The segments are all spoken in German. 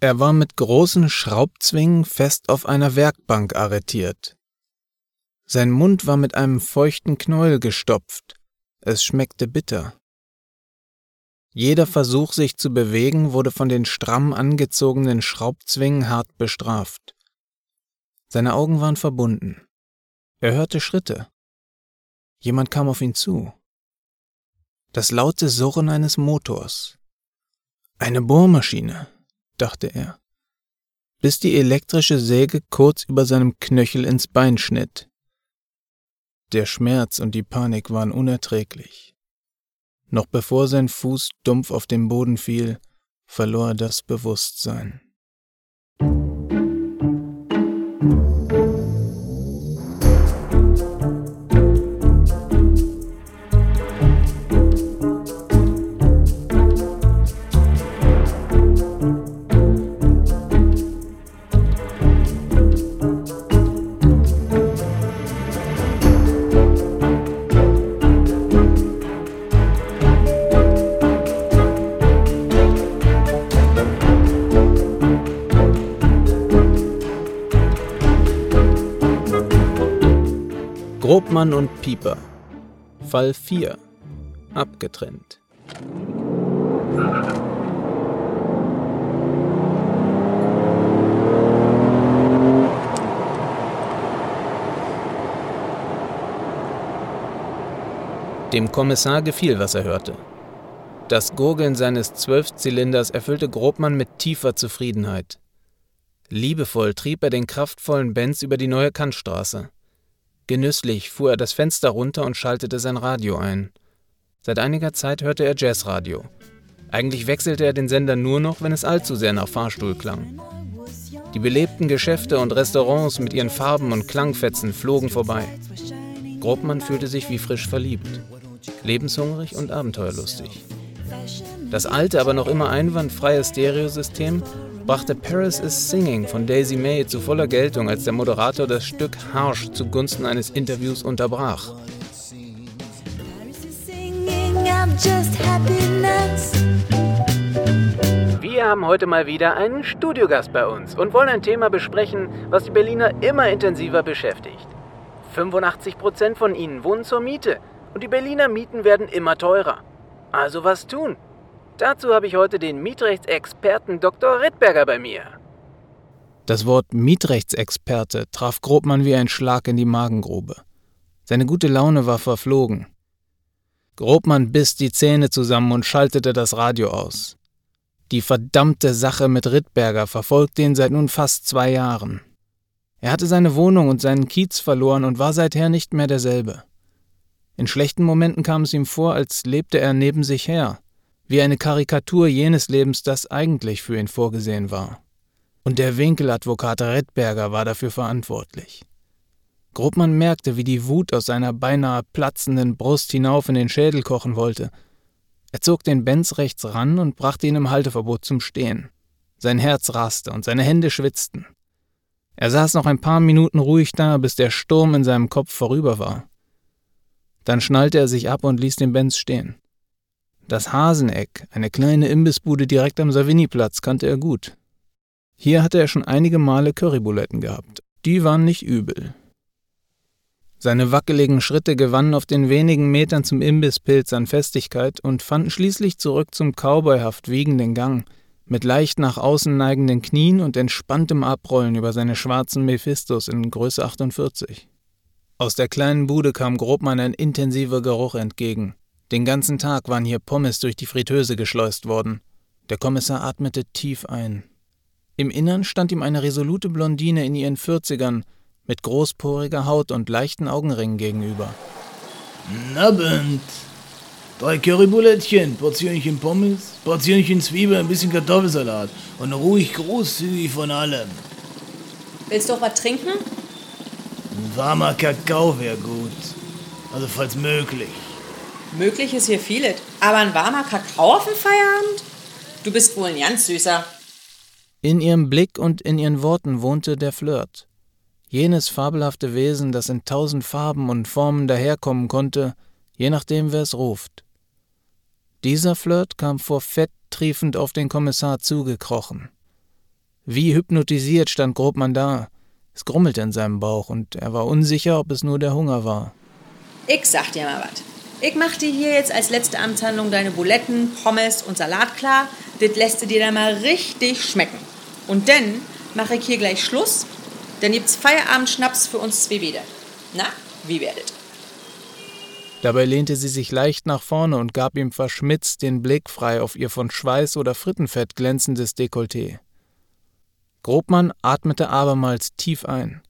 Er war mit großen Schraubzwingen fest auf einer Werkbank arretiert. Sein Mund war mit einem feuchten Knäuel gestopft. Es schmeckte bitter. Jeder Versuch, sich zu bewegen, wurde von den stramm angezogenen Schraubzwingen hart bestraft. Seine Augen waren verbunden. Er hörte Schritte. Jemand kam auf ihn zu. Das laute Surren eines Motors. Eine Bohrmaschine, dachte er, bis die elektrische Säge kurz über seinem Knöchel ins Bein schnitt. Der Schmerz und die Panik waren unerträglich. Noch bevor sein Fuß dumpf auf den Boden fiel, verlor er das Bewusstsein. Grobmann und Pieper. Fall 4. Abgetrennt. Dem Kommissar gefiel, was er hörte. Das Gurgeln seines Zwölfzylinders erfüllte Grobmann mit tiefer Zufriedenheit. Liebevoll trieb er den kraftvollen Benz über die neue Kantstraße. Genüsslich fuhr er das Fenster runter und schaltete sein Radio ein. Seit einiger Zeit hörte er Jazzradio. Eigentlich wechselte er den Sender nur noch, wenn es allzu sehr nach Fahrstuhl klang. Die belebten Geschäfte und Restaurants mit ihren Farben und Klangfetzen flogen vorbei. Grobmann fühlte sich wie frisch verliebt, lebenshungrig und abenteuerlustig. Das alte, aber noch immer einwandfreie Stereosystem brachte Paris is Singing von Daisy May zu voller Geltung, als der Moderator das Stück harsch zugunsten eines Interviews unterbrach. Wir haben heute mal wieder einen Studiogast bei uns und wollen ein Thema besprechen, was die Berliner immer intensiver beschäftigt. 85% von ihnen wohnen zur Miete und die Berliner Mieten werden immer teurer. Also was tun? Dazu habe ich heute den Mietrechtsexperten Dr. Rittberger bei mir. Das Wort Mietrechtsexperte traf Grobmann wie ein Schlag in die Magengrube. Seine gute Laune war verflogen. Grobmann biss die Zähne zusammen und schaltete das Radio aus. Die verdammte Sache mit Rittberger verfolgte ihn seit nun fast zwei Jahren. Er hatte seine Wohnung und seinen Kiez verloren und war seither nicht mehr derselbe. In schlechten Momenten kam es ihm vor, als lebte er neben sich her, wie eine Karikatur jenes Lebens, das eigentlich für ihn vorgesehen war. Und der Winkeladvokat Redberger war dafür verantwortlich. Grobmann merkte, wie die Wut aus seiner beinahe platzenden Brust hinauf in den Schädel kochen wollte. Er zog den Benz rechts ran und brachte ihn im Halteverbot zum Stehen. Sein Herz raste und seine Hände schwitzten. Er saß noch ein paar Minuten ruhig da, bis der Sturm in seinem Kopf vorüber war. Dann schnallte er sich ab und ließ den Benz stehen. Das Haseneck, eine kleine Imbissbude direkt am Savignyplatz, kannte er gut. Hier hatte er schon einige Male Currybuletten gehabt. Die waren nicht übel. Seine wackeligen Schritte gewannen auf den wenigen Metern zum Imbisspilz an Festigkeit und fanden schließlich zurück zum cowboyhaft wiegenden Gang, mit leicht nach außen neigenden Knien und entspanntem Abrollen über seine schwarzen Mephistos in Größe 48. Aus der kleinen Bude kam Grobmann ein intensiver Geruch entgegen, den ganzen Tag waren hier Pommes durch die Fritteuse geschleust worden. Der Kommissar atmete tief ein. Im Innern stand ihm eine resolute Blondine in ihren Vierzigern mit großporiger Haut und leichten Augenringen gegenüber. Abend. Drei Currybulettchen, Portionchen Pommes, Portionchen Zwiebeln, ein bisschen Kartoffelsalat und ruhig großzügig von allem. Willst du auch was trinken? Ein warmer Kakao wäre gut. Also falls möglich. Möglich ist hier vieles. Aber ein warmer Kakao auf dem Feierabend? Du bist wohl ein ganz süßer. In ihrem Blick und in ihren Worten wohnte der Flirt. Jenes fabelhafte Wesen, das in tausend Farben und Formen daherkommen konnte, je nachdem, wer es ruft. Dieser Flirt kam vor Fett triefend auf den Kommissar zugekrochen. Wie hypnotisiert stand Grobmann da. Es grummelte in seinem Bauch und er war unsicher, ob es nur der Hunger war. Ich sag dir mal was. Ich mach dir hier jetzt als letzte Amtshandlung deine Buletten, Pommes und Salat klar. Das lässt du dir dann mal richtig schmecken. Und dann mache ich hier gleich Schluss. Dann gibt's Feierabendschnaps für uns zwei wieder. Na, wie werdet? Dabei lehnte sie sich leicht nach vorne und gab ihm verschmitzt den Blick frei auf ihr von Schweiß oder Frittenfett glänzendes Dekolleté. Grobmann atmete abermals tief ein.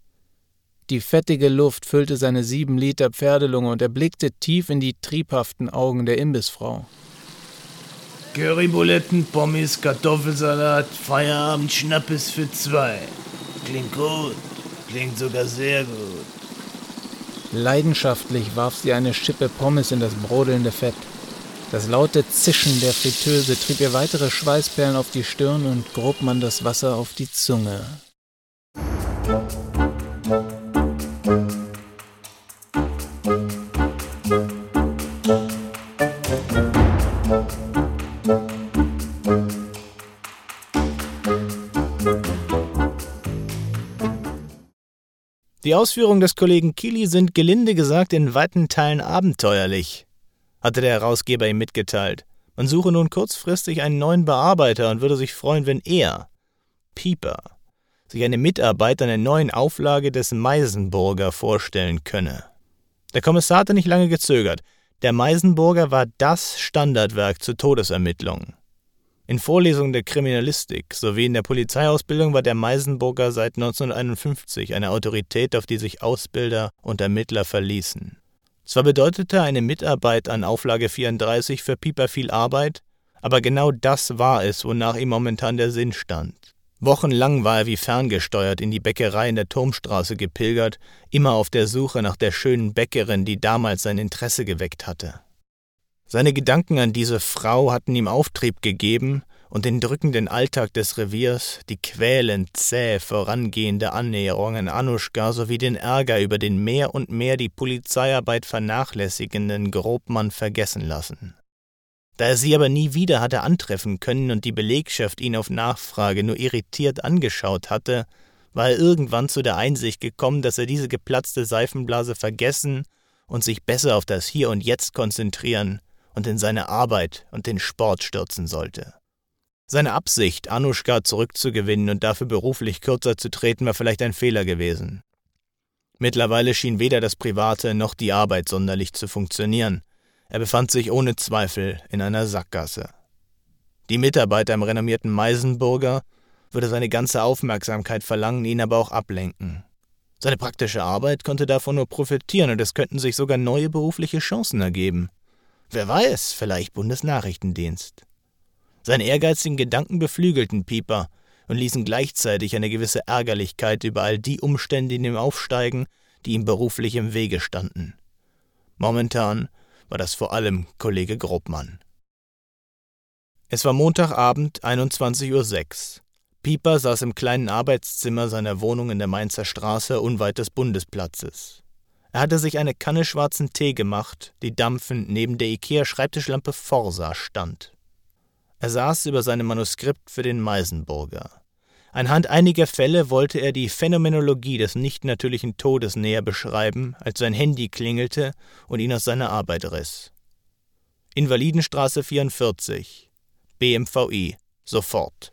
Die fettige Luft füllte seine sieben Liter Pferdelunge und er blickte tief in die triebhaften Augen der Imbissfrau. Currybuletten, Pommes, Kartoffelsalat, Feierabend, Schnappes für zwei. Klingt gut. Klingt sogar sehr gut. Leidenschaftlich warf sie eine Schippe Pommes in das brodelnde Fett. Das laute Zischen der Fritteuse trieb ihr weitere Schweißperlen auf die Stirn und Grobmann das Wasser auf die Zunge. Die Ausführungen des Kollegen Kili sind gelinde gesagt in weiten Teilen abenteuerlich, hatte der Herausgeber ihm mitgeteilt. Man suche nun kurzfristig einen neuen Bearbeiter und würde sich freuen, wenn er, Pieper, sich eine Mitarbeit an der neuen Auflage des Meisenburger vorstellen könne. Der Kommissar hatte nicht lange gezögert. Der Meisenburger war das Standardwerk zur Todesermittlung. In Vorlesungen der Kriminalistik sowie in der Polizeiausbildung war der Meisenburger seit 1951 eine Autorität, auf die sich Ausbilder und Ermittler verließen. Zwar bedeutete eine Mitarbeit an Auflage 34 für Pieper viel Arbeit, aber genau das war es, wonach ihm momentan der Sinn stand. Wochenlang war er wie ferngesteuert in die Bäckerei in der Turmstraße gepilgert, immer auf der Suche nach der schönen Bäckerin, die damals sein Interesse geweckt hatte. Seine Gedanken an diese Frau hatten ihm Auftrieb gegeben und den drückenden Alltag des Reviers, die quälend zäh vorangehende Annäherung an Anuschka sowie den Ärger über den mehr und mehr die Polizeiarbeit vernachlässigenden Grobmann vergessen lassen. Da er sie aber nie wieder hatte antreffen können und die Belegschaft ihn auf Nachfrage nur irritiert angeschaut hatte, war er irgendwann zu der Einsicht gekommen, dass er diese geplatzte Seifenblase vergessen und sich besser auf das Hier und Jetzt konzentrieren und in seine Arbeit und den Sport stürzen sollte. Seine Absicht, Anuschka zurückzugewinnen und dafür beruflich kürzer zu treten, war vielleicht ein Fehler gewesen. Mittlerweile schien weder das Private noch die Arbeit sonderlich zu funktionieren. Er befand sich ohne Zweifel in einer Sackgasse. Die Mitarbeiter im renommierten Meisenburger würde seine ganze Aufmerksamkeit verlangen, ihn aber auch ablenken. Seine praktische Arbeit konnte davon nur profitieren und es könnten sich sogar neue berufliche Chancen ergeben. Wer weiß, vielleicht Bundesnachrichtendienst. Seine ehrgeizigen Gedanken beflügelten Pieper und ließen gleichzeitig eine gewisse Ärgerlichkeit über all die Umstände in ihm aufsteigen, die ihm beruflich im Wege standen. Momentan war das vor allem Kollege Grobmann. Es war Montagabend, 21.06 Uhr. Pieper saß im kleinen Arbeitszimmer seiner Wohnung in der Mainzer Straße unweit des Bundesplatzes. Er hatte sich eine Kanne schwarzen Tee gemacht, die dampfend neben der IKEA-Schreibtischlampe Forsa stand. Er saß über seinem Manuskript für den Meisenburger. Anhand einiger Fälle wollte er die Phänomenologie des nichtnatürlichen Todes näher beschreiben, als sein Handy klingelte und ihn aus seiner Arbeit riss. Invalidenstraße 44. BMVI. Sofort.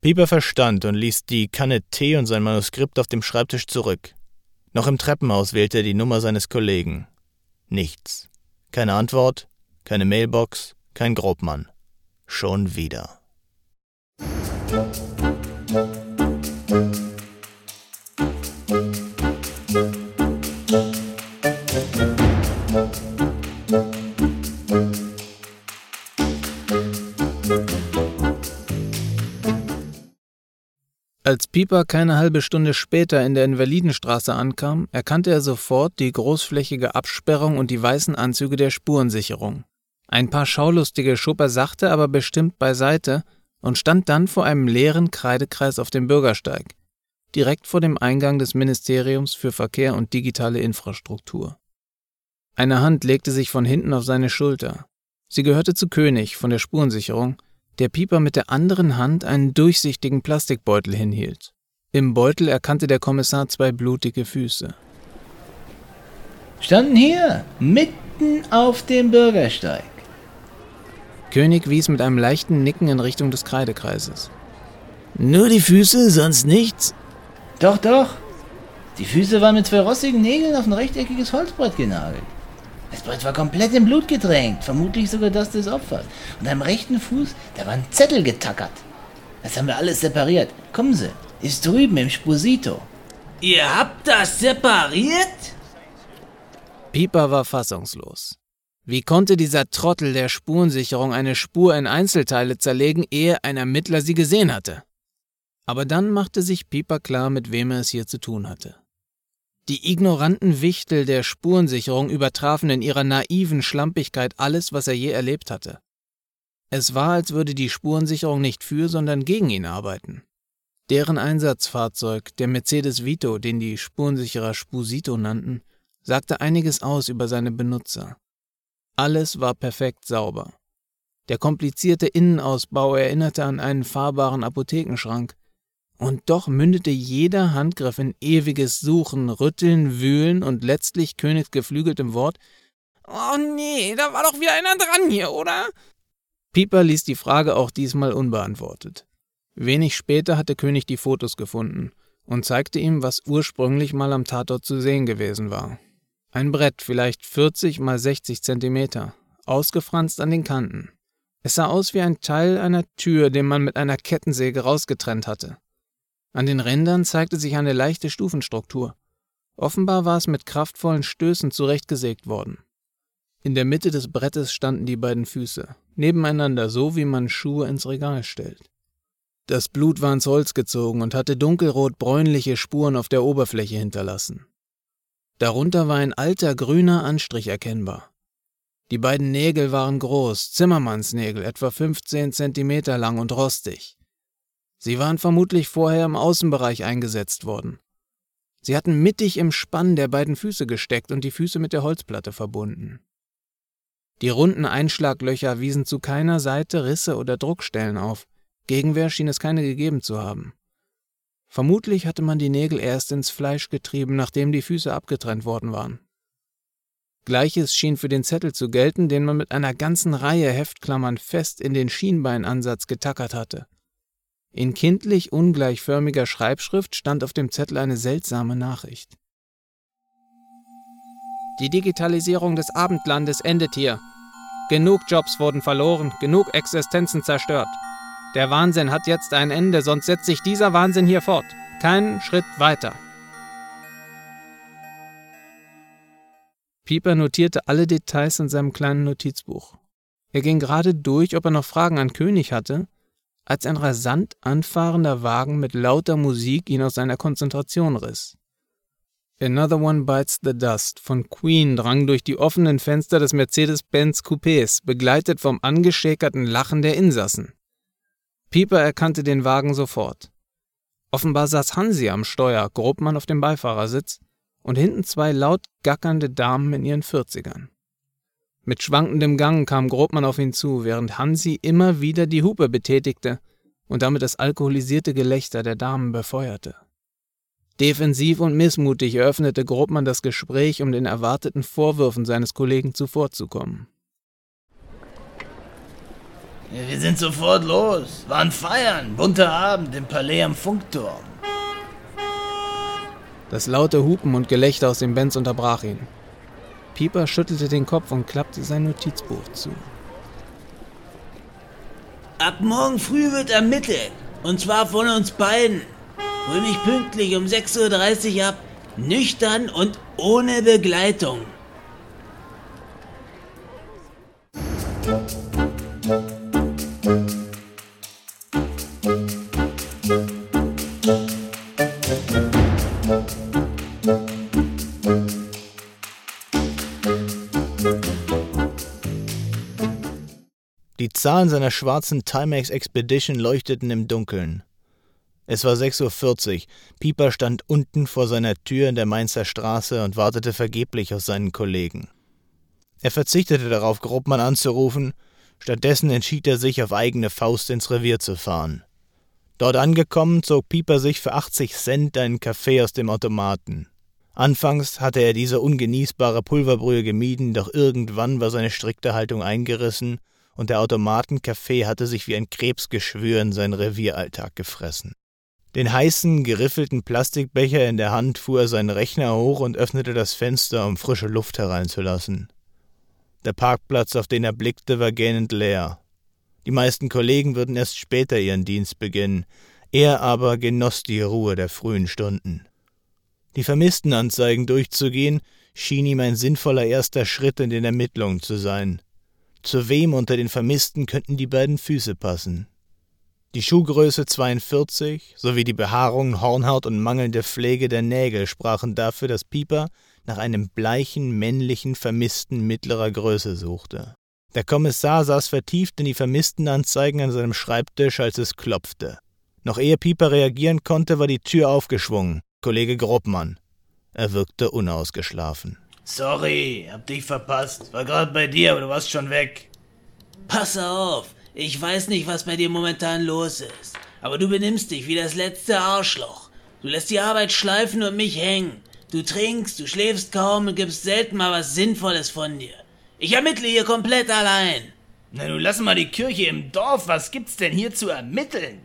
Pieper verstand und ließ die Kanne Tee und sein Manuskript auf dem Schreibtisch zurück. Noch im Treppenhaus wählte er die Nummer seines Kollegen. Nichts. Keine Antwort, keine Mailbox, kein Grobmann. Schon wieder. Als Pieper keine halbe Stunde später in der Invalidenstraße ankam, erkannte er sofort die großflächige Absperrung und die weißen Anzüge der Spurensicherung. Ein paar Schaulustige schob er sachte, aber bestimmt beiseite und stand dann vor einem leeren Kreidekreis auf dem Bürgersteig, direkt vor dem Eingang des Ministeriums für Verkehr und digitale Infrastruktur. Eine Hand legte sich von hinten auf seine Schulter. Sie gehörte zu König von der Spurensicherung, der Pieper mit der anderen Hand einen durchsichtigen Plastikbeutel hinhielt. Im Beutel erkannte der Kommissar zwei blutige Füße. Standen hier, mitten auf dem Bürgersteig. König wies mit einem leichten Nicken in Richtung des Kreidekreises. Nur die Füße, sonst nichts? Doch, doch. Die Füße waren mit zwei rostigen Nägeln auf ein rechteckiges Holzbrett genagelt. Das Brett war komplett in Blut getränkt, vermutlich sogar das des Opfers. Und am rechten Fuß, da war ein Zettel getackert. Das haben wir alles separiert. Kommen Sie, ist drüben im Sposito. Ihr habt das separiert? Pieper war fassungslos. Wie konnte dieser Trottel der Spurensicherung eine Spur in Einzelteile zerlegen, ehe ein Ermittler sie gesehen hatte? Aber dann machte sich Pieper klar, mit wem er es hier zu tun hatte. Die ignoranten Wichtel der Spurensicherung übertrafen in ihrer naiven Schlampigkeit alles, was er je erlebt hatte. Es war, als würde die Spurensicherung nicht für, sondern gegen ihn arbeiten. Deren Einsatzfahrzeug, der Mercedes Vito, den die Spurensicherer Spusito nannten, sagte einiges aus über seine Benutzer. Alles war perfekt sauber. Der komplizierte Innenausbau erinnerte an einen fahrbaren Apothekenschrank, und doch mündete jeder Handgriff in ewiges Suchen, Rütteln, Wühlen und letztlich Königs geflügeltem Wort Oh nee, da war doch wieder einer dran hier, oder? Pieper ließ die Frage auch diesmal unbeantwortet. Wenig später hatte König die Fotos gefunden und zeigte ihm, was ursprünglich mal am Tatort zu sehen gewesen war. Ein Brett, vielleicht 40 mal 60 Zentimeter, ausgefranst an den Kanten. Es sah aus wie ein Teil einer Tür, den man mit einer Kettensäge rausgetrennt hatte. An den Rändern zeigte sich eine leichte Stufenstruktur. Offenbar war es mit kraftvollen Stößen zurechtgesägt worden. In der Mitte des Brettes standen die beiden Füße, nebeneinander so, wie man Schuhe ins Regal stellt. Das Blut war ins Holz gezogen und hatte dunkelrot-bräunliche Spuren auf der Oberfläche hinterlassen. Darunter war ein alter grüner Anstrich erkennbar. Die beiden Nägel waren groß, Zimmermannsnägel, etwa 15 Zentimeter lang und rostig. Sie waren vermutlich vorher im Außenbereich eingesetzt worden. Sie hatten mittig im Spann der beiden Füße gesteckt und die Füße mit der Holzplatte verbunden. Die runden Einschlaglöcher wiesen zu keiner Seite Risse oder Druckstellen auf. Gegenwehr schien es keine gegeben zu haben. Vermutlich hatte man die Nägel erst ins Fleisch getrieben, nachdem die Füße abgetrennt worden waren. Gleiches schien für den Zettel zu gelten, den man mit einer ganzen Reihe Heftklammern fest in den Schienbeinansatz getackert hatte. In kindlich ungleichförmiger Schreibschrift stand auf dem Zettel eine seltsame Nachricht. Die Digitalisierung des Abendlandes endet hier. Genug Jobs wurden verloren, genug Existenzen zerstört. Der Wahnsinn hat jetzt ein Ende, sonst setzt sich dieser Wahnsinn hier fort. Keinen Schritt weiter. Pieper notierte alle Details in seinem kleinen Notizbuch. Er ging gerade durch, ob er noch Fragen an König hatte, als ein rasant anfahrender Wagen mit lauter Musik ihn aus seiner Konzentration riss. Another One Bites the Dust von Queen drang durch die offenen Fenster des Mercedes-Benz Coupés, begleitet vom angeschäkerten Lachen der Insassen. Pieper erkannte den Wagen sofort. Offenbar saß Hansi am Steuer, Grobmann auf dem Beifahrersitz und hinten zwei laut gackernde Damen in ihren Vierzigern. Mit schwankendem Gang kam Grobmann auf ihn zu, während Hansi immer wieder die Hupe betätigte und damit das alkoholisierte Gelächter der Damen befeuerte. Defensiv und missmutig eröffnete Grobmann das Gespräch, um den erwarteten Vorwürfen seines Kollegen zuvorzukommen. Wir sind sofort los. Waren feiern. Bunter Abend im Palais am Funkturm. Das laute Hupen und Gelächter aus dem Benz unterbrach ihn. Pieper schüttelte den Kopf und klappte sein Notizbuch zu. Ab morgen früh wird ermittelt. Und zwar von uns beiden. Hol mich pünktlich um 6.30 Uhr ab. Nüchtern und ohne Begleitung. Die Zahlen seiner schwarzen Timex Expedition leuchteten im Dunkeln. Es war 6.40 Uhr. Pieper stand unten vor seiner Tür in der Mainzer Straße und wartete vergeblich auf seinen Kollegen. Er verzichtete darauf, Grobmann anzurufen, Stattdessen entschied er sich, auf eigene Faust ins Revier zu fahren. Dort angekommen, zog Pieper sich für 80 Cent einen Kaffee aus dem Automaten. Anfangs hatte er diese ungenießbare Pulverbrühe gemieden, doch irgendwann war seine strikte Haltung eingerissen und der Automatenkaffee hatte sich wie ein Krebsgeschwür in seinen Revieralltag gefressen. Den heißen, geriffelten Plastikbecher in der Hand fuhr er seinen Rechner hoch und öffnete das Fenster, um frische Luft hereinzulassen. Der Parkplatz, auf den er blickte, war gähnend leer. Die meisten Kollegen würden erst später ihren Dienst beginnen, er aber genoss die Ruhe der frühen Stunden. Die Vermisstenanzeigen durchzugehen, schien ihm ein sinnvoller erster Schritt in den Ermittlungen zu sein. Zu wem unter den Vermissten könnten die beiden Füße passen? Die Schuhgröße 42 sowie die Behaarung, Hornhaut und mangelnde Pflege der Nägel sprachen dafür, dass Pieper nach einem bleichen, männlichen Vermissten mittlerer Größe suchte. Der Kommissar saß vertieft in die Vermisstenanzeigen an seinem Schreibtisch, als es klopfte. Noch ehe Pieper reagieren konnte, war die Tür aufgeschwungen. Kollege Gruppmann. Er wirkte unausgeschlafen. Sorry, hab dich verpasst. War gerade bei dir, aber du warst schon weg. Pass auf, ich weiß nicht, was bei dir momentan los ist, aber du benimmst dich wie das letzte Arschloch. Du lässt die Arbeit schleifen und mich hängen. Du trinkst, du schläfst kaum und gibst selten mal was Sinnvolles von dir. Ich ermittle hier komplett allein. Na nun lass mal die Kirche im Dorf, was gibt's denn hier zu ermitteln?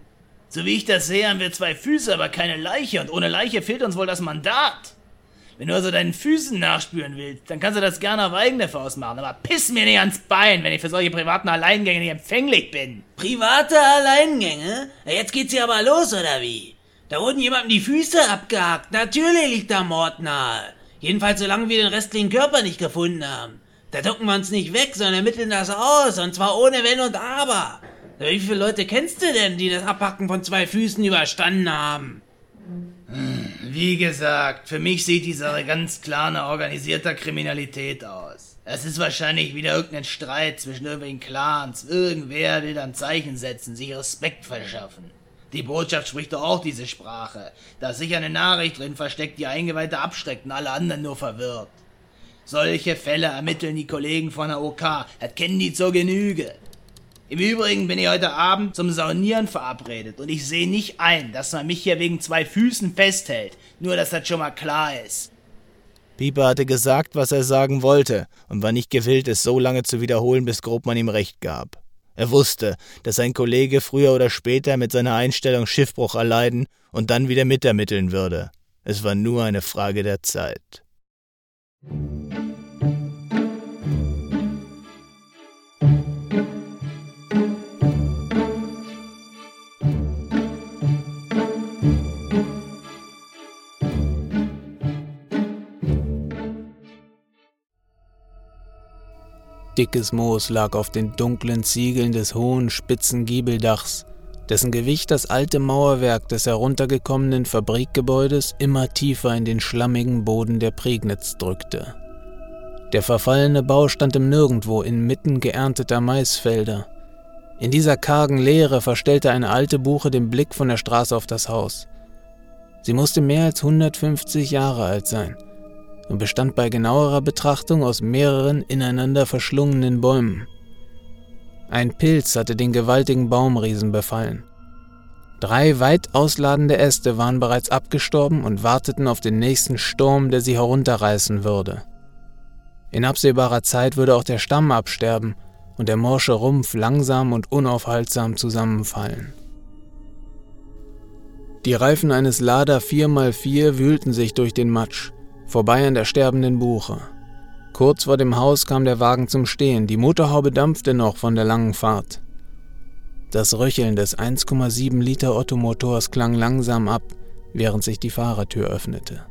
So wie ich das sehe, haben wir zwei Füße, aber keine Leiche und ohne Leiche fehlt uns wohl das Mandat. Wenn du also deinen Füßen nachspüren willst, dann kannst du das gerne auf eigene Faust machen. Aber piss mir nicht ans Bein, wenn ich für solche privaten Alleingänge nicht empfänglich bin. Private Alleingänge? Jetzt geht's hier aber los, oder wie? Da wurden jemandem die Füße abgehackt. Natürlich liegt da Mord nahe. Jedenfalls solange wir den restlichen Körper nicht gefunden haben. Da ducken wir uns nicht weg, sondern ermitteln das aus. Und zwar ohne Wenn und Aber. Wie viele Leute kennst du denn, die das Abhacken von zwei Füßen überstanden haben? Wie gesagt, für mich sieht die Sache ganz klar nach organisierter Kriminalität aus. Es ist wahrscheinlich wieder irgendein Streit zwischen irgendwelchen Clans. Irgendwer will dann Zeichen setzen, sich Respekt verschaffen. Die Botschaft spricht doch auch diese Sprache. Da ist sicher eine Nachricht drin versteckt, die Eingeweihte abschreckt und alle anderen nur verwirrt. Solche Fälle ermitteln die Kollegen von der OK. Das kennen die zur Genüge. Im Übrigen bin ich heute Abend zum Saunieren verabredet und ich sehe nicht ein, dass man mich hier wegen zwei Füßen festhält. Nur, dass das schon mal klar ist. Pieper hatte gesagt, was er sagen wollte und war nicht gewillt, es so lange zu wiederholen, bis Grobmann ihm recht gab. Er wusste, dass sein Kollege früher oder später mit seiner Einstellung Schiffbruch erleiden und dann wieder mitermitteln würde. Es war nur eine Frage der Zeit. Dickes Moos lag auf den dunklen Ziegeln des hohen, spitzen Giebeldachs, dessen Gewicht das alte Mauerwerk des heruntergekommenen Fabrikgebäudes immer tiefer in den schlammigen Boden der Prignitz drückte. Der verfallene Bau stand im Nirgendwo inmitten geernteter Maisfelder. In dieser kargen Leere verstellte eine alte Buche den Blick von der Straße auf das Haus. Sie musste mehr als 150 Jahre alt sein und bestand bei genauerer Betrachtung aus mehreren ineinander verschlungenen Bäumen. Ein Pilz hatte den gewaltigen Baumriesen befallen. Drei weit ausladende Äste waren bereits abgestorben und warteten auf den nächsten Sturm, der sie herunterreißen würde. In absehbarer Zeit würde auch der Stamm absterben und der morsche Rumpf langsam und unaufhaltsam zusammenfallen. Die Reifen eines Lada 4x4 wühlten sich durch den Matsch vorbei an der sterbenden Buche. Kurz vor dem Haus kam der Wagen zum Stehen, die Motorhaube dampfte noch von der langen Fahrt. Das Röcheln des 1,7 Liter Ottomotors klang langsam ab, während sich die Fahrertür öffnete.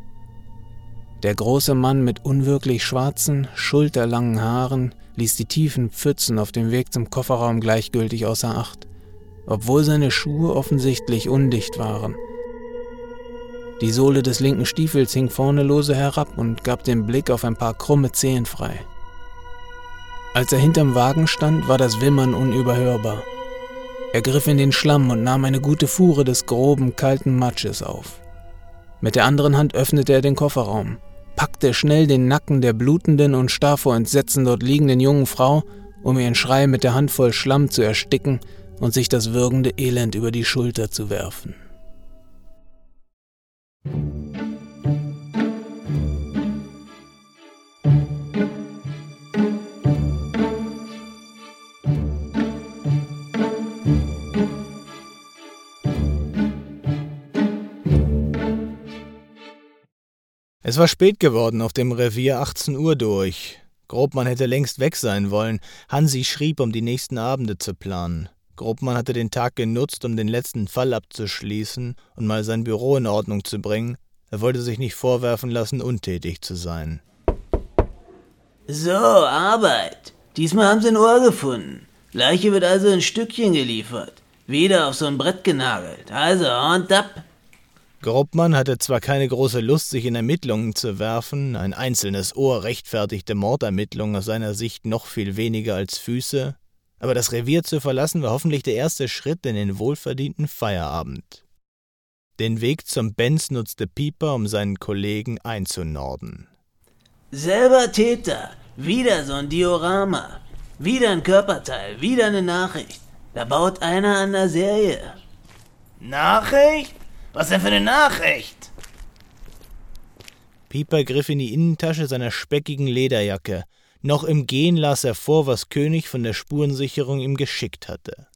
Der große Mann mit unwirklich schwarzen, schulterlangen Haaren ließ die tiefen Pfützen auf dem Weg zum Kofferraum gleichgültig außer Acht, obwohl seine Schuhe offensichtlich undicht waren – die Sohle des linken Stiefels hing vorne lose herab und gab den Blick auf ein paar krumme Zehen frei. Als er hinterm Wagen stand, war das Wimmern unüberhörbar. Er griff in den Schlamm und nahm eine gute Fuhre des groben, kalten Matsches auf. Mit der anderen Hand öffnete er den Kofferraum, packte schnell den Nacken der blutenden und starr vor Entsetzen dort liegenden jungen Frau um ihren Schrei mit der Handvoll Schlamm zu ersticken und sich das würgende Elend über die Schulter zu werfen. Es war spät geworden auf dem Revier 18 Uhr durch. Grobmann hätte längst weg sein wollen. Hansi schrieb, um die nächsten Abende zu planen. Grobmann hatte den Tag genutzt, um den letzten Fall abzuschließen und mal sein Büro in Ordnung zu bringen. Er wollte sich nicht vorwerfen lassen, untätig zu sein. So, Arbeit. Diesmal haben sie ein Ohr gefunden. Leiche wird also in Stückchen geliefert. Wieder auf so ein Brett genagelt. Also, und ab. Grobmann hatte zwar keine große Lust, sich in Ermittlungen zu werfen, ein einzelnes Ohr rechtfertigte Mordermittlungen aus seiner Sicht noch viel weniger als Füße, aber das Revier zu verlassen war hoffentlich der erste Schritt in den wohlverdienten Feierabend. Den Weg zum Benz nutzte Pieper, um seinen Kollegen einzunorden. Selber Täter, wieder so ein Diorama, wieder ein Körperteil, wieder eine Nachricht. Da baut einer an der Serie. Nachricht? Was denn für eine Nachricht? Pieper griff in die Innentasche seiner speckigen Lederjacke. Noch im Gehen las er vor, was König von der Spurensicherung ihm geschickt hatte.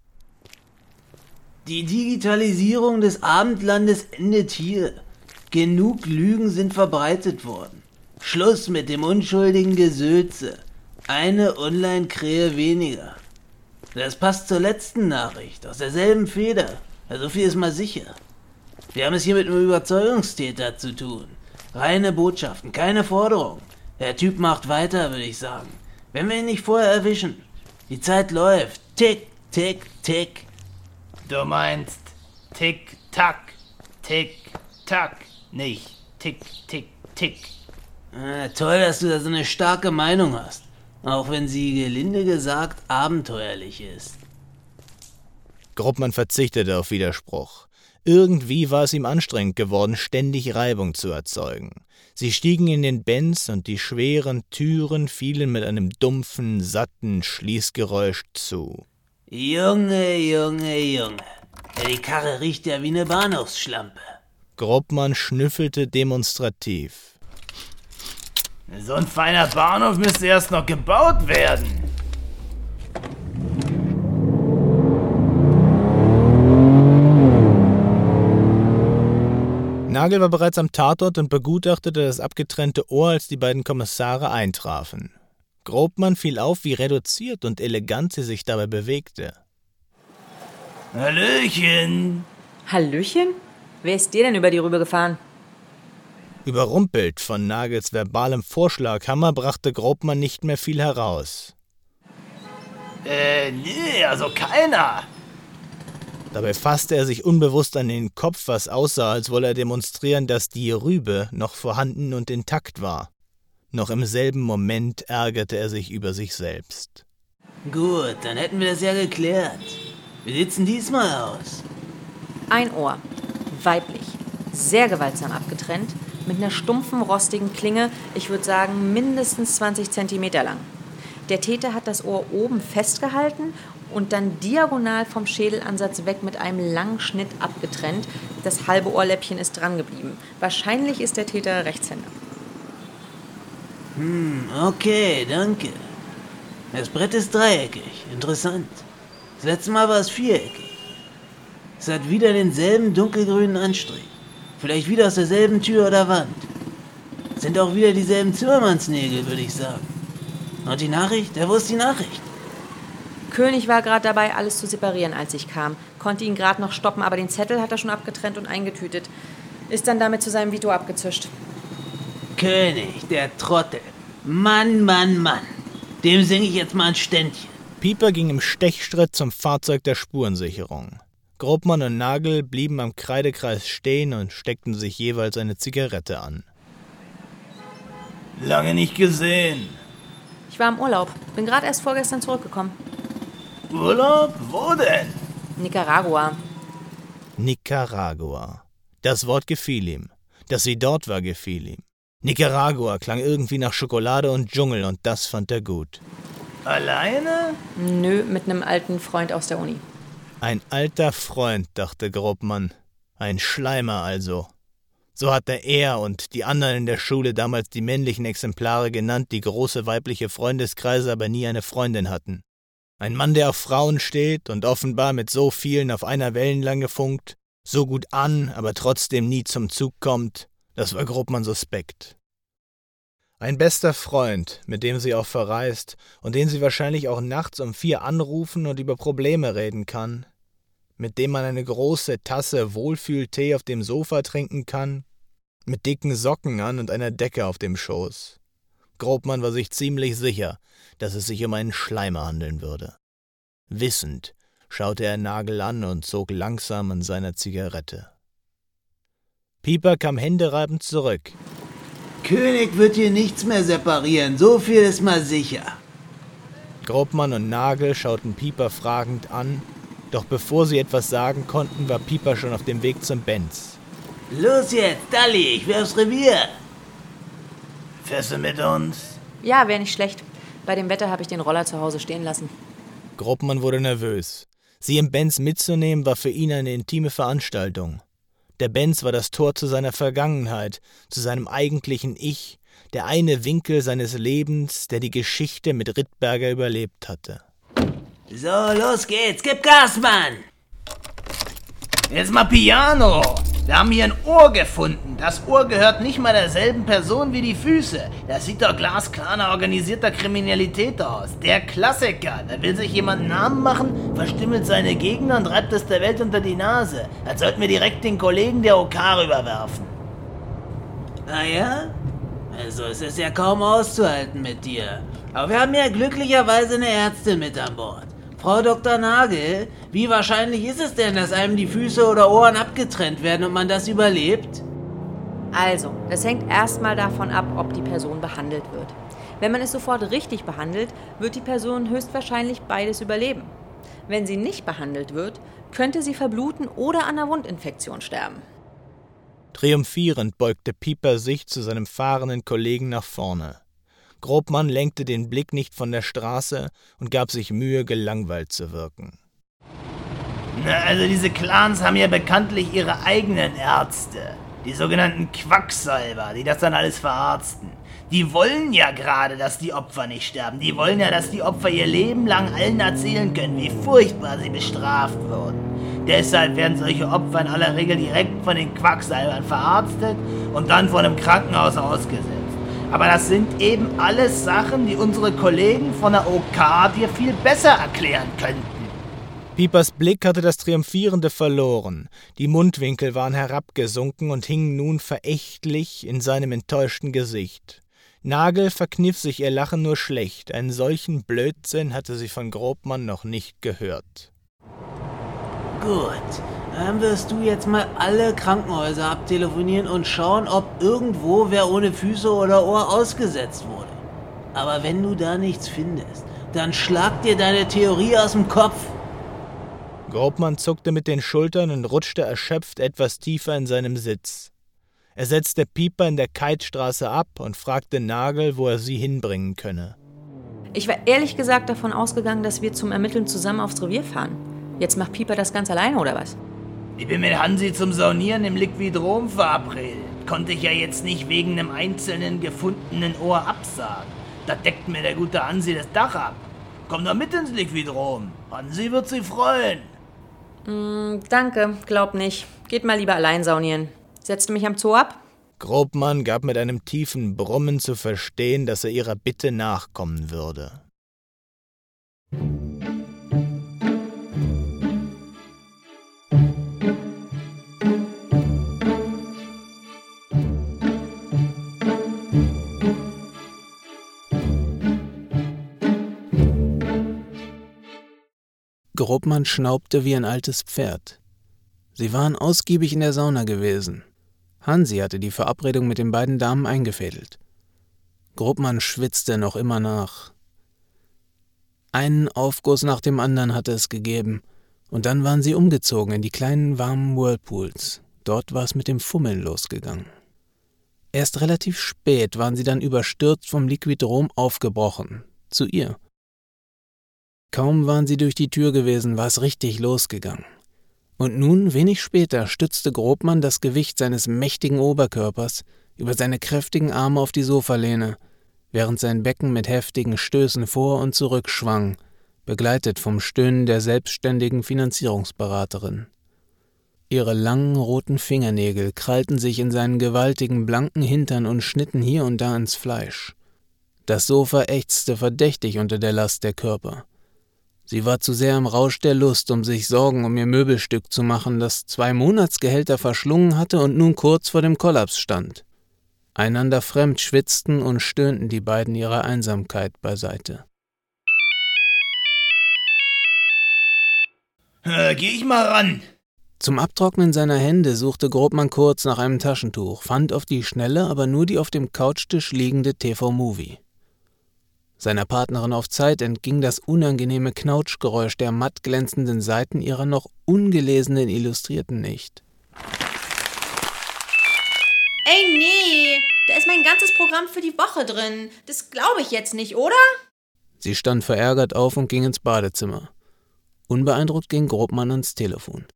Die Digitalisierung des Abendlandes endet hier. Genug Lügen sind verbreitet worden. Schluss mit dem unschuldigen Gesülze. Eine Online-Krähe weniger. Das passt zur letzten Nachricht, aus derselben Feder. Also viel ist mal sicher. Wir haben es hier mit einem Überzeugungstäter zu tun. Reine Botschaften, keine Forderung. Der Typ macht weiter, würde ich sagen. Wenn wir ihn nicht vorher erwischen. Die Zeit läuft. Tick, tick, tick. Du meinst tick, tack, tick, tack, nicht tick, tick, tick. Ah, toll, dass du da so eine starke Meinung hast. Auch wenn sie gelinde gesagt abenteuerlich ist. Gruppmann verzichtete auf Widerspruch. Irgendwie war es ihm anstrengend geworden, ständig Reibung zu erzeugen. Sie stiegen in den Benz und die schweren Türen fielen mit einem dumpfen, satten Schließgeräusch zu. Junge, Junge, Junge. Die Karre riecht ja wie eine Bahnhofsschlampe. Groppmann schnüffelte demonstrativ. So ein feiner Bahnhof müsste erst noch gebaut werden. Nagel war bereits am Tatort und begutachtete das abgetrennte Ohr, als die beiden Kommissare eintrafen. Grobmann fiel auf, wie reduziert und elegant sie sich dabei bewegte. Hallöchen. Hallöchen? Wer ist dir denn über die Rübe gefahren? Überrumpelt von Nagels verbalem Vorschlaghammer brachte Grobmann nicht mehr viel heraus. Äh, nee, also keiner. Dabei fasste er sich unbewusst an den Kopf, was aussah, als wolle er demonstrieren, dass die Rübe noch vorhanden und intakt war. Noch im selben Moment ärgerte er sich über sich selbst. Gut, dann hätten wir das ja geklärt. Wie sieht's denn diesmal aus? Ein Ohr. Weiblich. Sehr gewaltsam abgetrennt. Mit einer stumpfen, rostigen Klinge. Ich würde sagen, mindestens 20 Zentimeter lang. Der Täter hat das Ohr oben festgehalten und dann diagonal vom Schädelansatz weg mit einem langen Schnitt abgetrennt. Das halbe Ohrläppchen ist dran geblieben. Wahrscheinlich ist der Täter Rechtshänder. Hm, okay, danke. Das Brett ist dreieckig. Interessant. Das letzte Mal war es viereckig. Es hat wieder denselben dunkelgrünen Anstrich. Vielleicht wieder aus derselben Tür oder Wand. Sind auch wieder dieselben Zimmermannsnägel, würde ich sagen. Und die Nachricht? Ja, wo ist die Nachricht? König war gerade dabei, alles zu separieren, als ich kam. Konnte ihn gerade noch stoppen, aber den Zettel hat er schon abgetrennt und eingetütet. Ist dann damit zu seinem Vito abgezischt. König, der Trottel. Mann, Mann, Mann. Dem singe ich jetzt mal ein Ständchen. Pieper ging im Stechschritt zum Fahrzeug der Spurensicherung. Grobmann und Nagel blieben am Kreidekreis stehen und steckten sich jeweils eine Zigarette an. Lange nicht gesehen. Ich war im Urlaub. Bin gerade erst vorgestern zurückgekommen. Urlaub? Wo denn? Nicaragua. Nicaragua. Das Wort gefiel ihm. Dass sie dort war, gefiel ihm. Nicaragua klang irgendwie nach Schokolade und Dschungel und das fand er gut. Alleine? Nö, mit einem alten Freund aus der Uni. Ein alter Freund, dachte Grobmann. Ein Schleimer also. So hatte er und die anderen in der Schule damals die männlichen Exemplare genannt, die große weibliche Freundeskreise aber nie eine Freundin hatten. Ein Mann, der auf Frauen steht und offenbar mit so vielen auf einer Wellenlange funkt, so gut an, aber trotzdem nie zum Zug kommt, das war Grobmann suspekt. Ein bester Freund, mit dem sie auch verreist und den sie wahrscheinlich auch nachts um vier anrufen und über Probleme reden kann, mit dem man eine große Tasse Wohlfühltee auf dem Sofa trinken kann, mit dicken Socken an und einer Decke auf dem Schoß. Grobmann war sich ziemlich sicher, dass es sich um einen Schleimer handeln würde. Wissend schaute er Nagel an und zog langsam an seiner Zigarette. Pieper kam händereibend zurück. König wird hier nichts mehr separieren, so viel ist mal sicher. Grobmann und Nagel schauten Pieper fragend an, doch bevor sie etwas sagen konnten, war Pieper schon auf dem Weg zum Benz. Los jetzt, Dalli, ich will aufs Revier. Fährst du mit uns? Ja, wäre nicht schlecht. Bei dem Wetter habe ich den Roller zu Hause stehen lassen. Grobmann wurde nervös. Sie im Benz mitzunehmen war für ihn eine intime Veranstaltung. Der Benz war das Tor zu seiner Vergangenheit, zu seinem eigentlichen Ich, der eine Winkel seines Lebens, der die Geschichte mit Rittberger überlebt hatte. So, los geht's, gib Gas, Mann! Jetzt mal Piano! Wir haben hier ein Ohr gefunden. Das Ohr gehört nicht mal derselben Person wie die Füße. Das sieht doch glasklar nach organisierter Kriminalität aus. Der Klassiker. Da will sich jemand Namen machen, verstümmelt seine Gegner und reibt es der Welt unter die Nase. Als sollten wir direkt den Kollegen der OK rüberwerfen. Ah ja? Also es ist ja kaum auszuhalten mit dir. Aber wir haben ja glücklicherweise eine Ärztin mit an Bord. Frau Dr. Nagel, wie wahrscheinlich ist es denn, dass einem die Füße oder Ohren abgetrennt werden und man das überlebt? Also, es hängt erstmal davon ab, ob die Person behandelt wird. Wenn man es sofort richtig behandelt, wird die Person höchstwahrscheinlich beides überleben. Wenn sie nicht behandelt wird, könnte sie verbluten oder an einer Wundinfektion sterben. Triumphierend beugte Pieper sich zu seinem fahrenden Kollegen nach vorne. Grobmann lenkte den Blick nicht von der Straße und gab sich Mühe, gelangweilt zu wirken. Na, also diese Clans haben ja bekanntlich ihre eigenen Ärzte. Die sogenannten Quacksalber, die das dann alles verarzten. Die wollen ja gerade, dass die Opfer nicht sterben. Die wollen ja, dass die Opfer ihr Leben lang allen erzählen können, wie furchtbar sie bestraft wurden. Deshalb werden solche Opfer in aller Regel direkt von den Quacksalbern verarztet und dann von einem Krankenhaus ausgesetzt. Aber das sind eben alles Sachen, die unsere Kollegen von der OK dir viel besser erklären könnten. Piepers Blick hatte das Triumphierende verloren, die Mundwinkel waren herabgesunken und hingen nun verächtlich in seinem enttäuschten Gesicht. Nagel verkniff sich ihr Lachen nur schlecht, einen solchen Blödsinn hatte sie von Grobmann noch nicht gehört. Gut, dann wirst du jetzt mal alle Krankenhäuser abtelefonieren und schauen, ob irgendwo wer ohne Füße oder Ohr ausgesetzt wurde. Aber wenn du da nichts findest, dann schlag dir deine Theorie aus dem Kopf. Grobmann zuckte mit den Schultern und rutschte erschöpft etwas tiefer in seinem Sitz. Er setzte Pieper in der Keitstraße ab und fragte Nagel, wo er sie hinbringen könne. Ich war ehrlich gesagt davon ausgegangen, dass wir zum Ermitteln zusammen aufs Revier fahren. Jetzt macht Pieper das ganz alleine, oder was? Ich bin mit Hansi zum Saunieren im Liquidrom verabredet. Konnte ich ja jetzt nicht wegen einem einzelnen gefundenen Ohr absagen. Da deckt mir der gute Hansi das Dach ab. Komm doch mit ins Liquidrom. Hansi wird sich freuen. Mm, danke, glaub nicht. Geht mal lieber allein saunieren. Setzt du mich am Zoo ab? Grobmann gab mit einem tiefen Brummen zu verstehen, dass er ihrer Bitte nachkommen würde. Grobmann schnaubte wie ein altes Pferd. Sie waren ausgiebig in der Sauna gewesen. Hansi hatte die Verabredung mit den beiden Damen eingefädelt. Grobmann schwitzte noch immer nach. Einen Aufguss nach dem anderen hatte es gegeben, und dann waren sie umgezogen in die kleinen warmen Whirlpools. Dort war es mit dem Fummeln losgegangen. Erst relativ spät waren sie dann überstürzt vom Liquidrom aufgebrochen, zu ihr. Kaum waren sie durch die Tür gewesen, war es richtig losgegangen. Und nun, wenig später, stützte Grobmann das Gewicht seines mächtigen Oberkörpers über seine kräftigen Arme auf die Sofalehne, während sein Becken mit heftigen Stößen vor und zurück schwang, begleitet vom Stöhnen der selbstständigen Finanzierungsberaterin. Ihre langen roten Fingernägel krallten sich in seinen gewaltigen blanken Hintern und schnitten hier und da ins Fleisch. Das Sofa ächzte verdächtig unter der Last der Körper. Sie war zu sehr im Rausch der Lust, um sich Sorgen um ihr Möbelstück zu machen, das zwei Monatsgehälter verschlungen hatte und nun kurz vor dem Kollaps stand. Einander fremd schwitzten und stöhnten die beiden ihrer Einsamkeit beiseite. Äh, geh ich mal ran. Zum Abtrocknen seiner Hände suchte Grobmann kurz nach einem Taschentuch, fand auf die Schnelle aber nur die auf dem Couchtisch liegende TV-Movie. Seiner Partnerin auf Zeit entging das unangenehme Knautschgeräusch der matt glänzenden Seiten ihrer noch ungelesenen Illustrierten nicht. Ey, nee, da ist mein ganzes Programm für die Woche drin. Das glaube ich jetzt nicht, oder? Sie stand verärgert auf und ging ins Badezimmer. Unbeeindruckt ging Grobmann ans Telefon.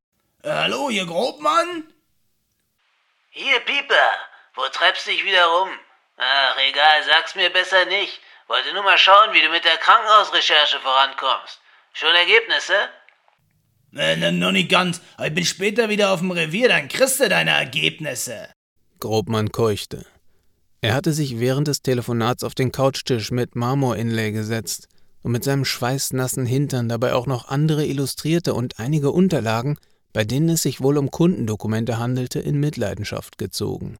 Hallo, hier Grobmann? Hier, Pieper, wo treibst dich wieder rum? Ach, egal, sag's mir besser nicht. Wollte nur mal schauen, wie du mit der Krankenhausrecherche vorankommst. Schon Ergebnisse? Äh, ne, noch nicht ganz. Ich bin später wieder auf dem Revier, dann kriegst du deine Ergebnisse. Grobmann keuchte. Er hatte sich während des Telefonats auf den Couchtisch mit Marmorinlay gesetzt und mit seinem schweißnassen Hintern dabei auch noch andere Illustrierte und einige Unterlagen bei denen es sich wohl um Kundendokumente handelte, in Mitleidenschaft gezogen.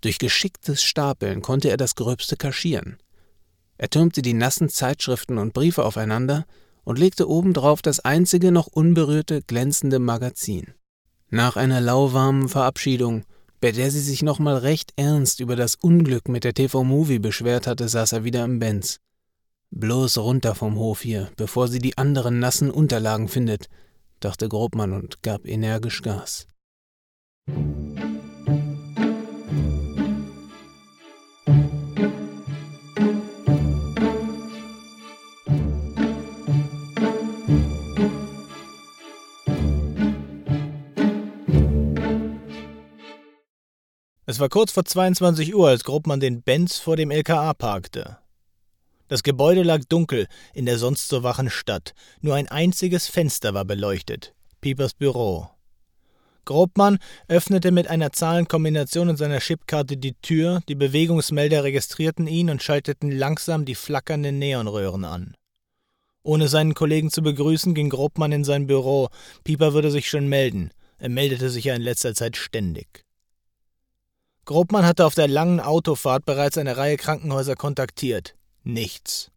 Durch geschicktes Stapeln konnte er das Gröbste kaschieren. Er türmte die nassen Zeitschriften und Briefe aufeinander und legte obendrauf das einzige noch unberührte, glänzende Magazin. Nach einer lauwarmen Verabschiedung, bei der sie sich nochmal recht ernst über das Unglück mit der TV-Movie beschwert hatte, saß er wieder im Benz. Bloß runter vom Hof hier, bevor sie die anderen nassen Unterlagen findet, dachte Grobmann und gab energisch Gas. Es war kurz vor 22 Uhr, als Grobmann den Benz vor dem LKA parkte. Das Gebäude lag dunkel in der sonst so wachen Stadt. Nur ein einziges Fenster war beleuchtet. Piepers Büro. Grobmann öffnete mit einer Zahlenkombination in seiner Chipkarte die Tür, die Bewegungsmelder registrierten ihn und schalteten langsam die flackernden Neonröhren an. Ohne seinen Kollegen zu begrüßen, ging Grobmann in sein Büro. Pieper würde sich schon melden. Er meldete sich ja in letzter Zeit ständig. Grobmann hatte auf der langen Autofahrt bereits eine Reihe Krankenhäuser kontaktiert. Nichts.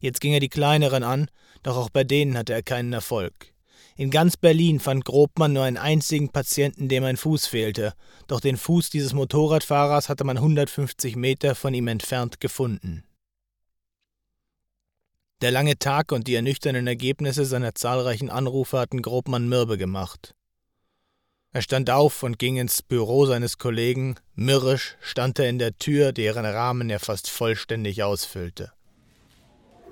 Jetzt ging er die kleineren an, doch auch bei denen hatte er keinen Erfolg. In ganz Berlin fand Grobmann nur einen einzigen Patienten, dem ein Fuß fehlte, doch den Fuß dieses Motorradfahrers hatte man 150 Meter von ihm entfernt gefunden. Der lange Tag und die ernüchternden Ergebnisse seiner zahlreichen Anrufe hatten Grobmann mürbe gemacht. Er stand auf und ging ins Büro seines Kollegen. Mürrisch stand er in der Tür, deren Rahmen er fast vollständig ausfüllte.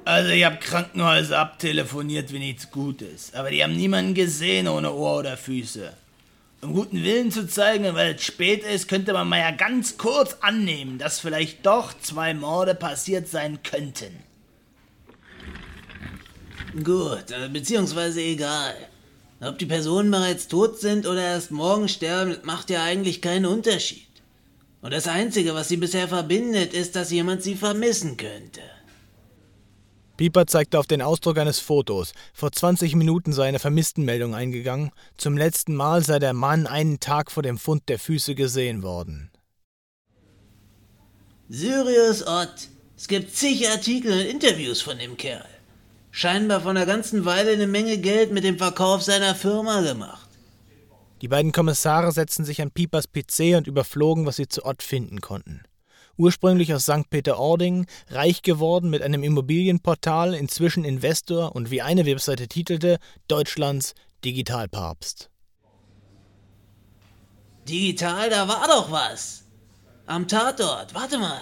Also ich hab Krankenhäuser abtelefoniert, wie nichts Gutes. Aber die haben niemanden gesehen ohne Ohr oder Füße. Um guten Willen zu zeigen und weil es spät ist, könnte man mal ja ganz kurz annehmen, dass vielleicht doch zwei Morde passiert sein könnten. Gut, äh, beziehungsweise egal. Ob die Personen bereits tot sind oder erst morgen sterben, macht ja eigentlich keinen Unterschied. Und das Einzige, was sie bisher verbindet, ist, dass jemand sie vermissen könnte. Pieper zeigte auf den Ausdruck eines Fotos. Vor 20 Minuten sei eine Vermisstenmeldung eingegangen. Zum letzten Mal sei der Mann einen Tag vor dem Fund der Füße gesehen worden. Sirius Ott. Es gibt zig Artikel und Interviews von dem Kerl scheinbar von der ganzen Weile eine Menge Geld mit dem Verkauf seiner Firma gemacht. Die beiden Kommissare setzten sich an Piepers PC und überflogen, was sie zu Ott finden konnten. Ursprünglich aus St. Peter-Ording, reich geworden mit einem Immobilienportal, inzwischen Investor und wie eine Webseite titelte, Deutschlands Digitalpapst. Digital, da war doch was. Am Tatort, warte mal.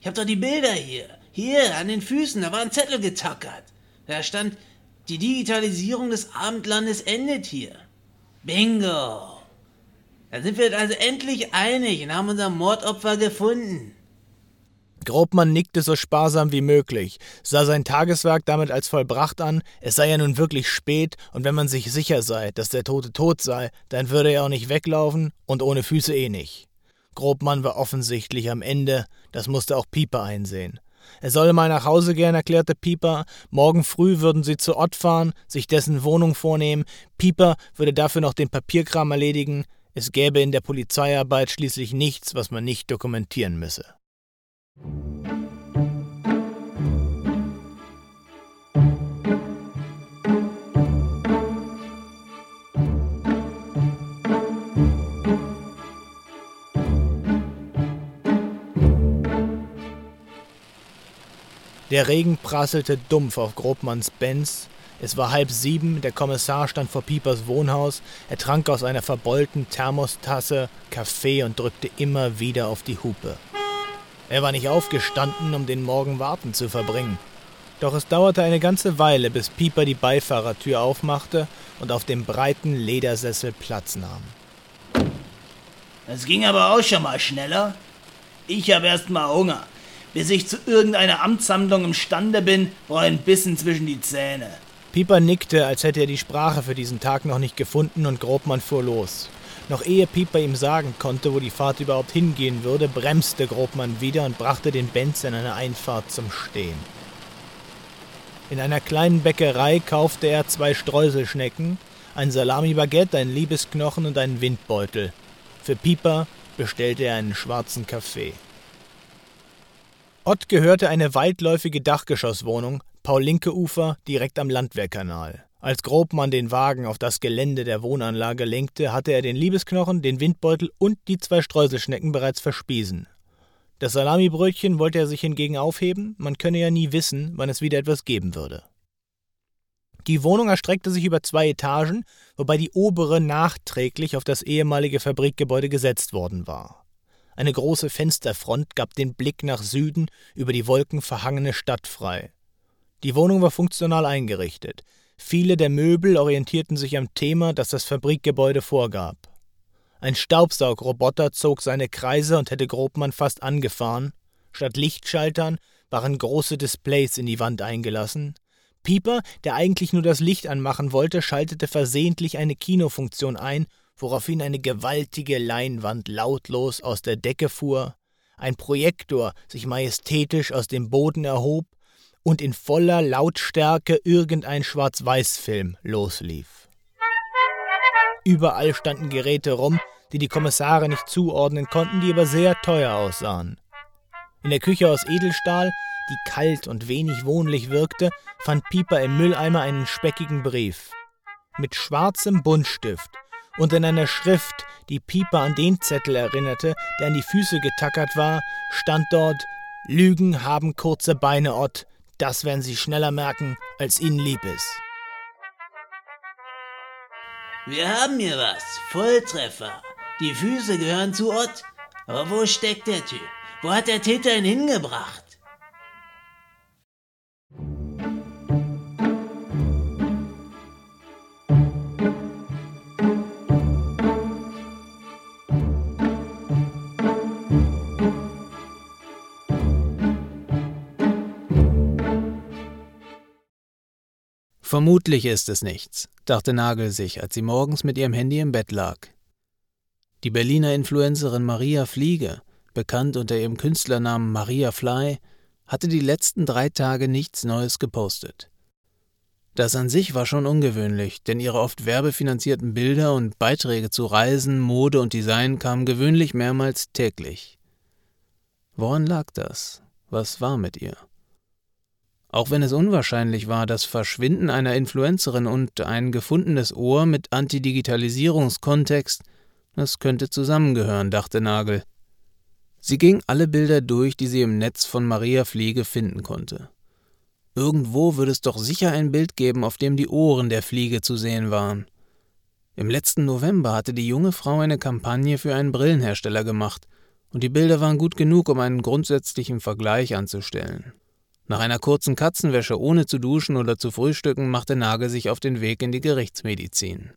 Ich hab doch die Bilder hier. Hier, an den Füßen, da war ein Zettel getackert. Da stand, die Digitalisierung des Abendlandes endet hier. Bingo! Da sind wir also endlich einig und haben unser Mordopfer gefunden. Grobmann nickte so sparsam wie möglich, sah sein Tageswerk damit als vollbracht an, es sei ja nun wirklich spät, und wenn man sich sicher sei, dass der Tote tot sei, dann würde er auch nicht weglaufen und ohne Füße eh nicht. Grobmann war offensichtlich am Ende, das musste auch Pieper einsehen. Er solle mal nach Hause gehen, erklärte Pieper. Morgen früh würden sie zu Ott fahren, sich dessen Wohnung vornehmen. Pieper würde dafür noch den Papierkram erledigen. Es gäbe in der Polizeiarbeit schließlich nichts, was man nicht dokumentieren müsse. Der Regen prasselte dumpf auf Grobmanns Benz. Es war halb sieben, der Kommissar stand vor Piepers Wohnhaus. Er trank aus einer verbeulten Thermostasse Kaffee und drückte immer wieder auf die Hupe. Er war nicht aufgestanden, um den Morgen warten zu verbringen. Doch es dauerte eine ganze Weile, bis Pieper die Beifahrertür aufmachte und auf dem breiten Ledersessel Platz nahm. Das ging aber auch schon mal schneller. Ich habe erst mal Hunger. Bis ich zu irgendeiner Amtshandlung imstande bin, brauche ich ein Bissen zwischen die Zähne. Pieper nickte, als hätte er die Sprache für diesen Tag noch nicht gefunden, und Grobmann fuhr los. Noch ehe Pieper ihm sagen konnte, wo die Fahrt überhaupt hingehen würde, bremste Grobmann wieder und brachte den Benz in eine Einfahrt zum Stehen. In einer kleinen Bäckerei kaufte er zwei Streuselschnecken, ein Salami-Baguette, ein Liebesknochen und einen Windbeutel. Für Pieper bestellte er einen schwarzen Kaffee. Ott gehörte eine weitläufige Dachgeschosswohnung, Paul-Linke-Ufer, direkt am Landwehrkanal. Als Grobmann den Wagen auf das Gelände der Wohnanlage lenkte, hatte er den Liebesknochen, den Windbeutel und die zwei Streuselschnecken bereits verspiesen. Das Salamibrötchen wollte er sich hingegen aufheben, man könne ja nie wissen, wann es wieder etwas geben würde. Die Wohnung erstreckte sich über zwei Etagen, wobei die obere nachträglich auf das ehemalige Fabrikgebäude gesetzt worden war. Eine große Fensterfront gab den Blick nach Süden über die wolkenverhangene Stadt frei. Die Wohnung war funktional eingerichtet. Viele der Möbel orientierten sich am Thema, das das Fabrikgebäude vorgab. Ein Staubsaugroboter zog seine Kreise und hätte Grobmann fast angefahren. Statt Lichtschaltern waren große Displays in die Wand eingelassen. Pieper, der eigentlich nur das Licht anmachen wollte, schaltete versehentlich eine Kinofunktion ein woraufhin eine gewaltige Leinwand lautlos aus der Decke fuhr, ein Projektor sich majestätisch aus dem Boden erhob und in voller Lautstärke irgendein Schwarz-Weiß-Film loslief. Überall standen Geräte rum, die die Kommissare nicht zuordnen konnten, die aber sehr teuer aussahen. In der Küche aus Edelstahl, die kalt und wenig wohnlich wirkte, fand Pieper im Mülleimer einen speckigen Brief. Mit schwarzem Buntstift und in einer Schrift, die Pieper an den Zettel erinnerte, der an die Füße getackert war, stand dort Lügen haben kurze Beine, Ott, das werden Sie schneller merken, als Ihnen lieb ist. Wir haben hier was. Volltreffer. Die Füße gehören zu Ott. Aber wo steckt der Typ? Wo hat der Täter ihn hingebracht? Vermutlich ist es nichts, dachte Nagel sich, als sie morgens mit ihrem Handy im Bett lag. Die Berliner Influencerin Maria Fliege, bekannt unter ihrem Künstlernamen Maria Fly, hatte die letzten drei Tage nichts Neues gepostet. Das an sich war schon ungewöhnlich, denn ihre oft werbefinanzierten Bilder und Beiträge zu Reisen, Mode und Design kamen gewöhnlich mehrmals täglich. Woran lag das? Was war mit ihr? Auch wenn es unwahrscheinlich war, das Verschwinden einer Influencerin und ein gefundenes Ohr mit Antidigitalisierungskontext, das könnte zusammengehören, dachte Nagel. Sie ging alle Bilder durch, die sie im Netz von Maria Fliege finden konnte. Irgendwo würde es doch sicher ein Bild geben, auf dem die Ohren der Fliege zu sehen waren. Im letzten November hatte die junge Frau eine Kampagne für einen Brillenhersteller gemacht, und die Bilder waren gut genug, um einen grundsätzlichen Vergleich anzustellen. Nach einer kurzen Katzenwäsche ohne zu duschen oder zu frühstücken machte Nagel sich auf den Weg in die Gerichtsmedizin.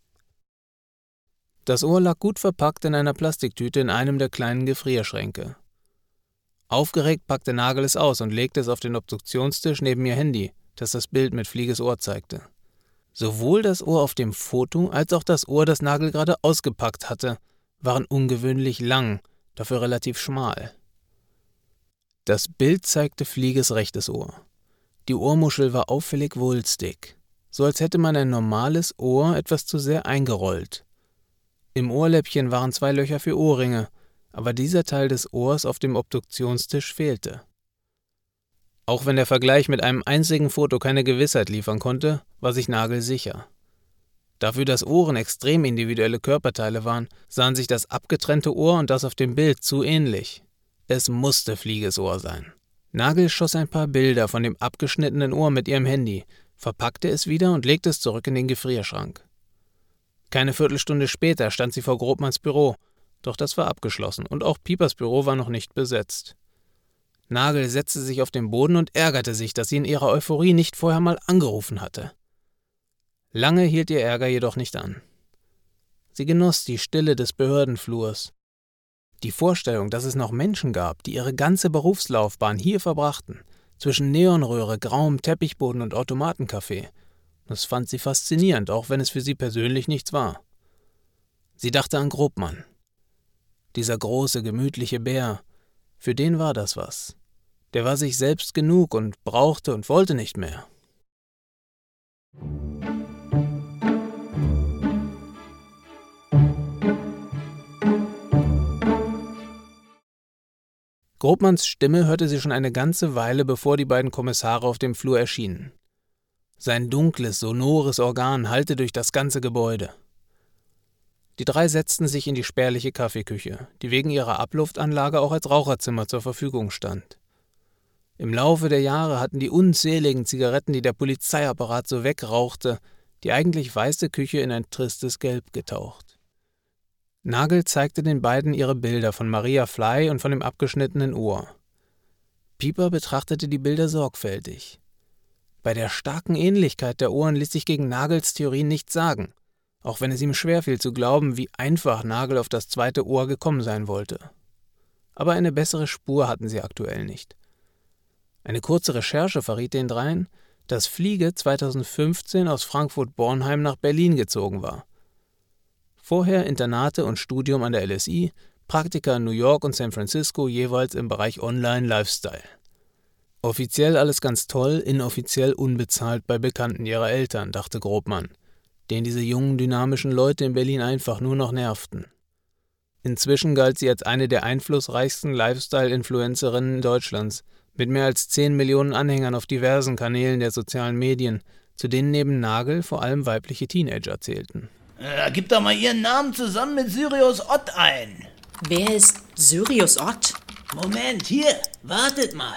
Das Ohr lag gut verpackt in einer Plastiktüte in einem der kleinen Gefrierschränke. Aufgeregt packte Nagel es aus und legte es auf den Obduktionstisch neben ihr Handy, das das Bild mit Flieges Ohr zeigte. Sowohl das Ohr auf dem Foto als auch das Ohr, das Nagel gerade ausgepackt hatte, waren ungewöhnlich lang, dafür relativ schmal. Das Bild zeigte Flieges rechtes Ohr. Die Ohrmuschel war auffällig wulstig, so als hätte man ein normales Ohr etwas zu sehr eingerollt. Im Ohrläppchen waren zwei Löcher für Ohrringe, aber dieser Teil des Ohrs auf dem Obduktionstisch fehlte. Auch wenn der Vergleich mit einem einzigen Foto keine Gewissheit liefern konnte, war sich Nagel sicher. Dafür, dass Ohren extrem individuelle Körperteile waren, sahen sich das abgetrennte Ohr und das auf dem Bild zu ähnlich. Es musste Flieges Ohr sein. Nagel schoss ein paar Bilder von dem abgeschnittenen Ohr mit ihrem Handy, verpackte es wieder und legte es zurück in den Gefrierschrank. Keine Viertelstunde später stand sie vor Grobmanns Büro, doch das war abgeschlossen und auch Piepers Büro war noch nicht besetzt. Nagel setzte sich auf den Boden und ärgerte sich, dass sie in ihrer Euphorie nicht vorher mal angerufen hatte. Lange hielt ihr Ärger jedoch nicht an. Sie genoss die Stille des Behördenflurs. Die Vorstellung, dass es noch Menschen gab, die ihre ganze Berufslaufbahn hier verbrachten, zwischen Neonröhre, grauem Teppichboden und Automatencafé, das fand sie faszinierend, auch wenn es für sie persönlich nichts war. Sie dachte an Grobmann. Dieser große, gemütliche Bär, für den war das was. Der war sich selbst genug und brauchte und wollte nicht mehr. Grobmanns Stimme hörte sie schon eine ganze Weile, bevor die beiden Kommissare auf dem Flur erschienen. Sein dunkles, sonores Organ hallte durch das ganze Gebäude. Die drei setzten sich in die spärliche Kaffeeküche, die wegen ihrer Abluftanlage auch als Raucherzimmer zur Verfügung stand. Im Laufe der Jahre hatten die unzähligen Zigaretten, die der Polizeiapparat so wegrauchte, die eigentlich weiße Küche in ein tristes Gelb getaucht. Nagel zeigte den beiden ihre Bilder von Maria Fly und von dem abgeschnittenen Ohr. Pieper betrachtete die Bilder sorgfältig. Bei der starken Ähnlichkeit der Ohren ließ sich gegen Nagels Theorie nichts sagen, auch wenn es ihm schwerfiel zu glauben, wie einfach Nagel auf das zweite Ohr gekommen sein wollte. Aber eine bessere Spur hatten sie aktuell nicht. Eine kurze Recherche verriet den dreien, dass Fliege 2015 aus Frankfurt-Bornheim nach Berlin gezogen war. Vorher Internate und Studium an der LSI, Praktika in New York und San Francisco jeweils im Bereich Online-Lifestyle. Offiziell alles ganz toll, inoffiziell unbezahlt bei Bekannten ihrer Eltern, dachte Grobmann, den diese jungen, dynamischen Leute in Berlin einfach nur noch nervten. Inzwischen galt sie als eine der einflussreichsten Lifestyle-Influencerinnen Deutschlands, mit mehr als 10 Millionen Anhängern auf diversen Kanälen der sozialen Medien, zu denen neben Nagel vor allem weibliche Teenager zählten. Äh, gib doch mal ihren Namen zusammen mit Sirius Ott ein. Wer ist Sirius Ott? Moment, hier, wartet mal.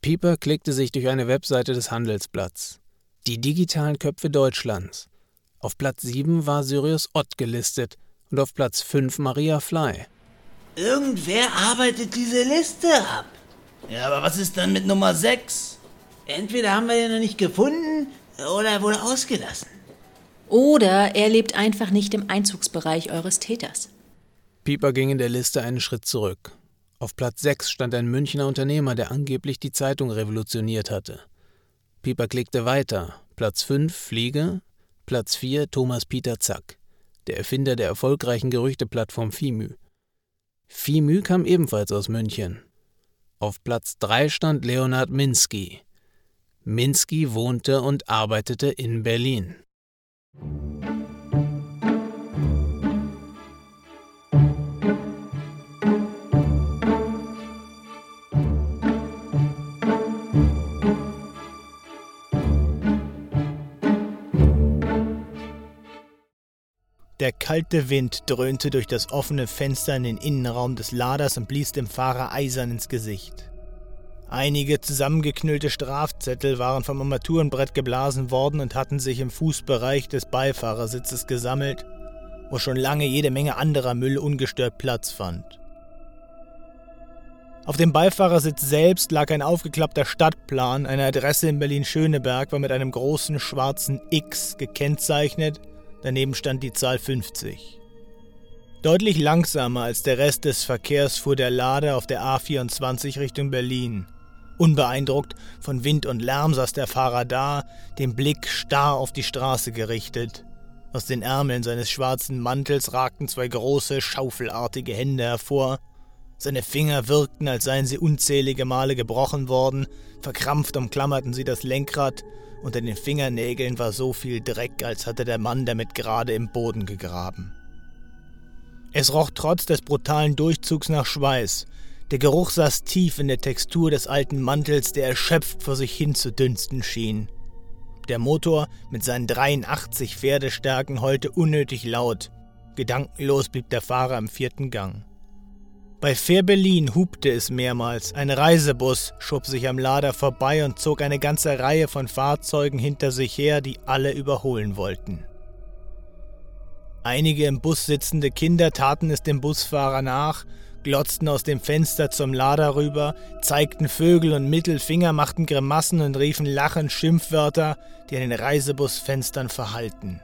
Pieper klickte sich durch eine Webseite des Handelsblatts. Die digitalen Köpfe Deutschlands. Auf Platz 7 war Sirius Ott gelistet und auf Platz 5 Maria Fly. Irgendwer arbeitet diese Liste ab. Ja, aber was ist dann mit Nummer 6? Entweder haben wir ihn noch nicht gefunden oder er wurde ausgelassen. Oder er lebt einfach nicht im Einzugsbereich eures Täters. Pieper ging in der Liste einen Schritt zurück. Auf Platz 6 stand ein Münchner Unternehmer, der angeblich die Zeitung revolutioniert hatte. Pieper klickte weiter. Platz 5 Fliege, Platz 4 Thomas Peter Zack, der Erfinder der erfolgreichen Gerüchteplattform Fimü. Fimü kam ebenfalls aus München. Auf Platz 3 stand Leonhard Minsky. Minsky wohnte und arbeitete in Berlin. Der kalte Wind dröhnte durch das offene Fenster in den Innenraum des Laders und blies dem Fahrer eisern ins Gesicht. Einige zusammengeknüllte Strafzettel waren vom Armaturenbrett geblasen worden und hatten sich im Fußbereich des Beifahrersitzes gesammelt, wo schon lange jede Menge anderer Müll ungestört Platz fand. Auf dem Beifahrersitz selbst lag ein aufgeklappter Stadtplan. Eine Adresse in Berlin-Schöneberg war mit einem großen schwarzen X gekennzeichnet. Daneben stand die Zahl 50. Deutlich langsamer als der Rest des Verkehrs fuhr der Lader auf der A24 Richtung Berlin. Unbeeindruckt von Wind und Lärm saß der Fahrer da, den Blick starr auf die Straße gerichtet. Aus den Ärmeln seines schwarzen Mantels ragten zwei große, schaufelartige Hände hervor. Seine Finger wirkten, als seien sie unzählige Male gebrochen worden, verkrampft umklammerten sie das Lenkrad, unter den Fingernägeln war so viel Dreck, als hatte der Mann damit gerade im Boden gegraben. Es roch trotz des brutalen Durchzugs nach Schweiß. Der Geruch saß tief in der Textur des alten Mantels, der erschöpft vor sich hin zu dünsten schien. Der Motor mit seinen 83 Pferdestärken heulte unnötig laut. Gedankenlos blieb der Fahrer im vierten Gang. Bei Fair Berlin hupte es mehrmals. Ein Reisebus schob sich am Lader vorbei und zog eine ganze Reihe von Fahrzeugen hinter sich her, die alle überholen wollten. Einige im Bus sitzende Kinder taten es dem Busfahrer nach, glotzten aus dem Fenster zum Lader rüber, zeigten Vögel und Mittelfinger, machten Grimassen und riefen lachend Schimpfwörter, die an den Reisebusfenstern verhallten.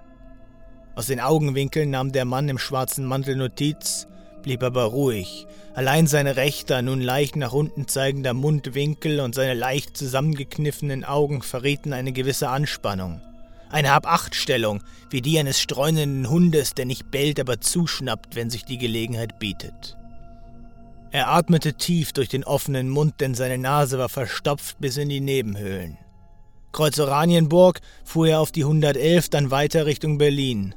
Aus den Augenwinkeln nahm der Mann im schwarzen Mantel Notiz, blieb aber ruhig. Allein sein rechter, nun leicht nach unten zeigender Mundwinkel und seine leicht zusammengekniffenen Augen verrieten eine gewisse Anspannung. Eine Hab-Acht-Stellung, wie die eines streunenden Hundes, der nicht bellt, aber zuschnappt, wenn sich die Gelegenheit bietet. Er atmete tief durch den offenen Mund, denn seine Nase war verstopft bis in die Nebenhöhlen. Kreuz Oranienburg fuhr er auf die 111, dann weiter Richtung Berlin.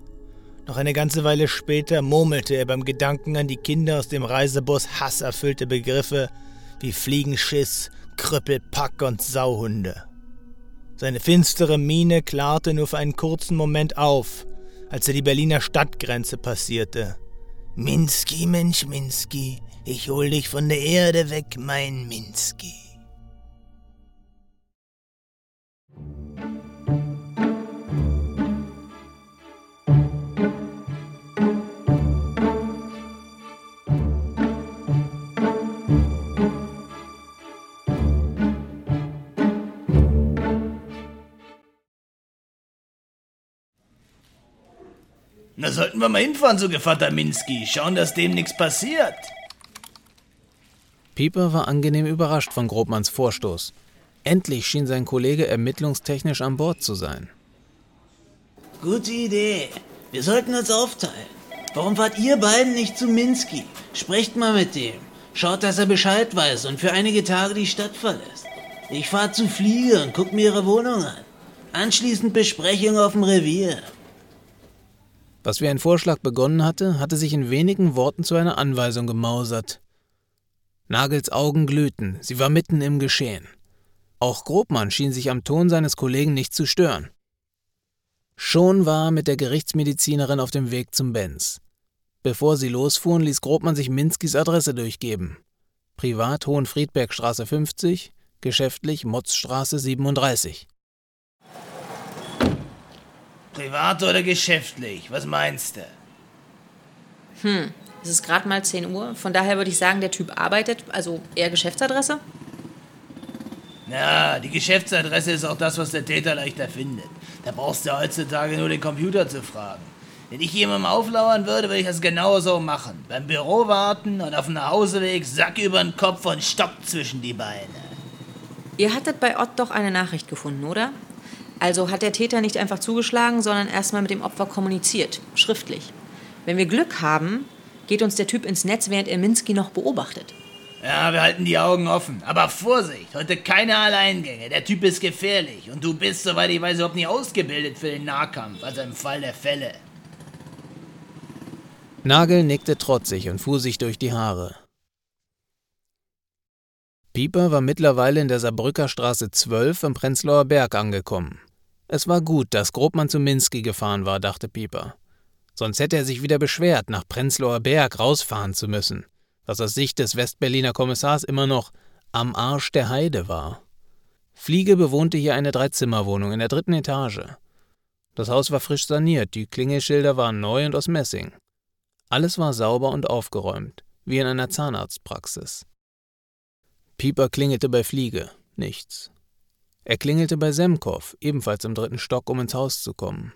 Noch eine ganze Weile später murmelte er beim Gedanken an die Kinder aus dem Reisebus hasserfüllte Begriffe wie Fliegenschiss, Krüppelpack und Sauhunde. Seine finstere Miene klarte nur für einen kurzen Moment auf, als er die Berliner Stadtgrenze passierte. Minsky, Mensch Minsky, ich hol dich von der Erde weg, mein Minsky. Na, sollten wir mal hinfahren, so Gevatter Minsky. Schauen, dass dem nichts passiert. Pieper war angenehm überrascht von Grobmanns Vorstoß. Endlich schien sein Kollege ermittlungstechnisch an Bord zu sein. Gute Idee. Wir sollten uns aufteilen. Warum fahrt ihr beiden nicht zu Minsky? Sprecht mal mit dem. Schaut, dass er Bescheid weiß und für einige Tage die Stadt verlässt. Ich fahr zu Fliege und guck mir ihre Wohnung an. Anschließend Besprechung auf dem Revier. Was wie ein Vorschlag begonnen hatte, hatte sich in wenigen Worten zu einer Anweisung gemausert. Nagels Augen glühten, sie war mitten im Geschehen. Auch Grobmann schien sich am Ton seines Kollegen nicht zu stören. Schon war er mit der Gerichtsmedizinerin auf dem Weg zum Benz. Bevor sie losfuhren, ließ Grobmann sich Minskis Adresse durchgeben. Privat Hohenfriedbergstraße 50, geschäftlich Motzstraße 37. Privat oder geschäftlich? Was meinst du? Hm, es ist gerade mal 10 Uhr. Von daher würde ich sagen, der Typ arbeitet, also eher Geschäftsadresse. Na, die Geschäftsadresse ist auch das, was der Täter leichter findet. Da brauchst du heutzutage nur den Computer zu fragen. Wenn ich jemandem auflauern würde, würde ich das genauso machen. Beim Büro warten und auf dem Nachhauseweg Sack über den Kopf und Stock zwischen die Beine. Ihr hattet bei Ott doch eine Nachricht gefunden, oder? Also hat der Täter nicht einfach zugeschlagen, sondern erstmal mit dem Opfer kommuniziert, schriftlich. Wenn wir Glück haben, geht uns der Typ ins Netz, während er Minsky noch beobachtet. Ja, wir halten die Augen offen. Aber Vorsicht, heute keine Alleingänge. Der Typ ist gefährlich. Und du bist, soweit ich weiß, überhaupt nicht ausgebildet für den Nahkampf, also im Fall der Fälle. Nagel nickte trotzig und fuhr sich durch die Haare. Pieper war mittlerweile in der Saarbrücker Straße 12 im Prenzlauer Berg angekommen. Es war gut, dass Grobmann zu Minsky gefahren war, dachte Pieper. Sonst hätte er sich wieder beschwert, nach Prenzlauer Berg rausfahren zu müssen, was aus Sicht des Westberliner Kommissars immer noch am Arsch der Heide war. Fliege bewohnte hier eine Dreizimmerwohnung in der dritten Etage. Das Haus war frisch saniert, die Klingelschilder waren neu und aus Messing. Alles war sauber und aufgeräumt, wie in einer Zahnarztpraxis. Pieper klingelte bei Fliege. Nichts. Er klingelte bei Semkov, ebenfalls im dritten Stock, um ins Haus zu kommen.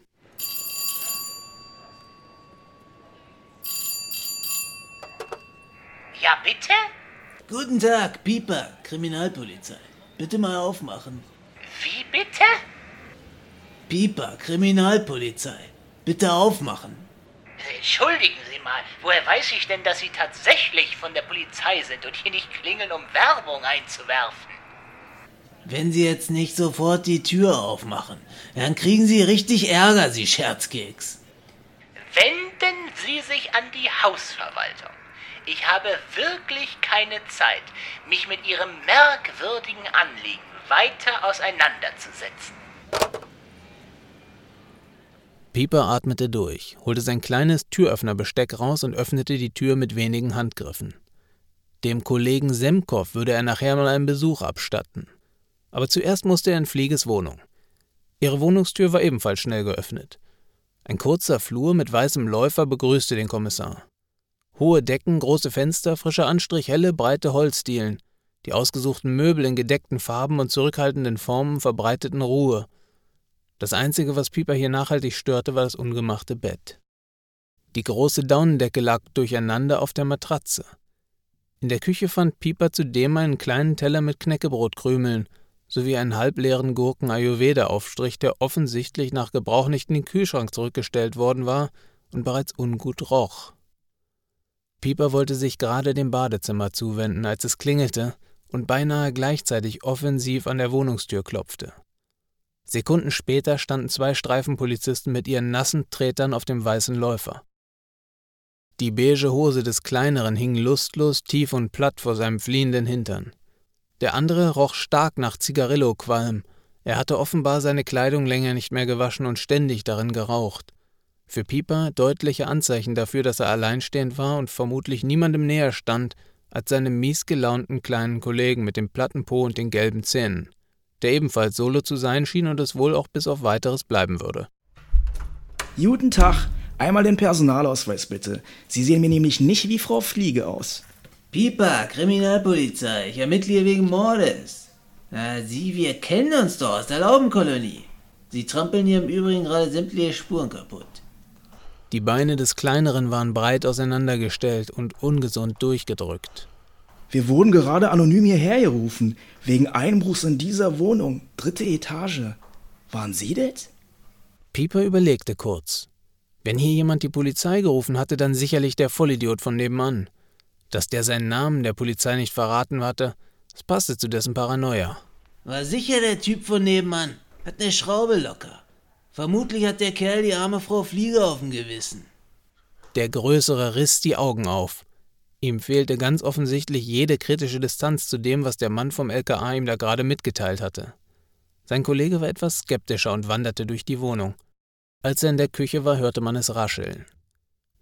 Ja, bitte? Guten Tag, Pieper, Kriminalpolizei. Bitte mal aufmachen. Wie bitte? Pieper, Kriminalpolizei. Bitte aufmachen. Entschuldigen Sie mal, woher weiß ich denn, dass Sie tatsächlich von der Polizei sind und hier nicht klingeln, um Werbung einzuwerfen? Wenn Sie jetzt nicht sofort die Tür aufmachen, dann kriegen Sie richtig Ärger, Sie Scherzkeks. Wenden Sie sich an die Hausverwaltung. Ich habe wirklich keine Zeit, mich mit Ihrem merkwürdigen Anliegen weiter auseinanderzusetzen. Pieper atmete durch, holte sein kleines Türöffnerbesteck raus und öffnete die Tür mit wenigen Handgriffen. Dem Kollegen Semkov würde er nachher mal einen Besuch abstatten. Aber zuerst musste er in Flieges Wohnung. Ihre Wohnungstür war ebenfalls schnell geöffnet. Ein kurzer Flur mit weißem Läufer begrüßte den Kommissar. Hohe Decken, große Fenster, frischer Anstrich, helle, breite Holzdielen. Die ausgesuchten Möbel in gedeckten Farben und zurückhaltenden Formen verbreiteten Ruhe. Das Einzige, was Pieper hier nachhaltig störte, war das ungemachte Bett. Die große Daunendecke lag durcheinander auf der Matratze. In der Küche fand Pieper zudem einen kleinen Teller mit Knäckebrotkrümeln sowie einen halbleeren Gurken-Ayurveda-Aufstrich, der offensichtlich nach Gebrauch nicht in den Kühlschrank zurückgestellt worden war und bereits ungut roch. Pieper wollte sich gerade dem Badezimmer zuwenden, als es klingelte und beinahe gleichzeitig offensiv an der Wohnungstür klopfte. Sekunden später standen zwei Streifenpolizisten mit ihren nassen Tretern auf dem weißen Läufer. Die beige Hose des Kleineren hing lustlos tief und platt vor seinem fliehenden Hintern. Der andere roch stark nach Zigarillo-Qualm. Er hatte offenbar seine Kleidung länger nicht mehr gewaschen und ständig darin geraucht. Für Pieper deutliche Anzeichen dafür, dass er alleinstehend war und vermutlich niemandem näher stand als seinem miesgelaunten kleinen Kollegen mit dem platten Po und den gelben Zähnen, der ebenfalls solo zu sein schien und es wohl auch bis auf weiteres bleiben würde. Guten Tag, einmal den Personalausweis bitte. Sie sehen mir nämlich nicht wie Frau Fliege aus. Pieper, Kriminalpolizei, ich ermittle hier wegen Mordes. Na, Sie, wir kennen uns doch aus der Laubenkolonie. Sie trampeln hier im Übrigen gerade sämtliche Spuren kaputt. Die Beine des Kleineren waren breit auseinandergestellt und ungesund durchgedrückt. Wir wurden gerade anonym hierher gerufen, wegen Einbruchs in dieser Wohnung, dritte Etage. Waren Sie das? Pieper überlegte kurz. Wenn hier jemand die Polizei gerufen hatte, dann sicherlich der Vollidiot von nebenan. Dass der seinen Namen der Polizei nicht verraten hatte, das passte zu dessen Paranoia. War sicher der Typ von nebenan. Hat ne Schraube locker. Vermutlich hat der Kerl die arme Frau Flieger auf dem Gewissen. Der Größere riss die Augen auf. Ihm fehlte ganz offensichtlich jede kritische Distanz zu dem, was der Mann vom LKA ihm da gerade mitgeteilt hatte. Sein Kollege war etwas skeptischer und wanderte durch die Wohnung. Als er in der Küche war, hörte man es rascheln.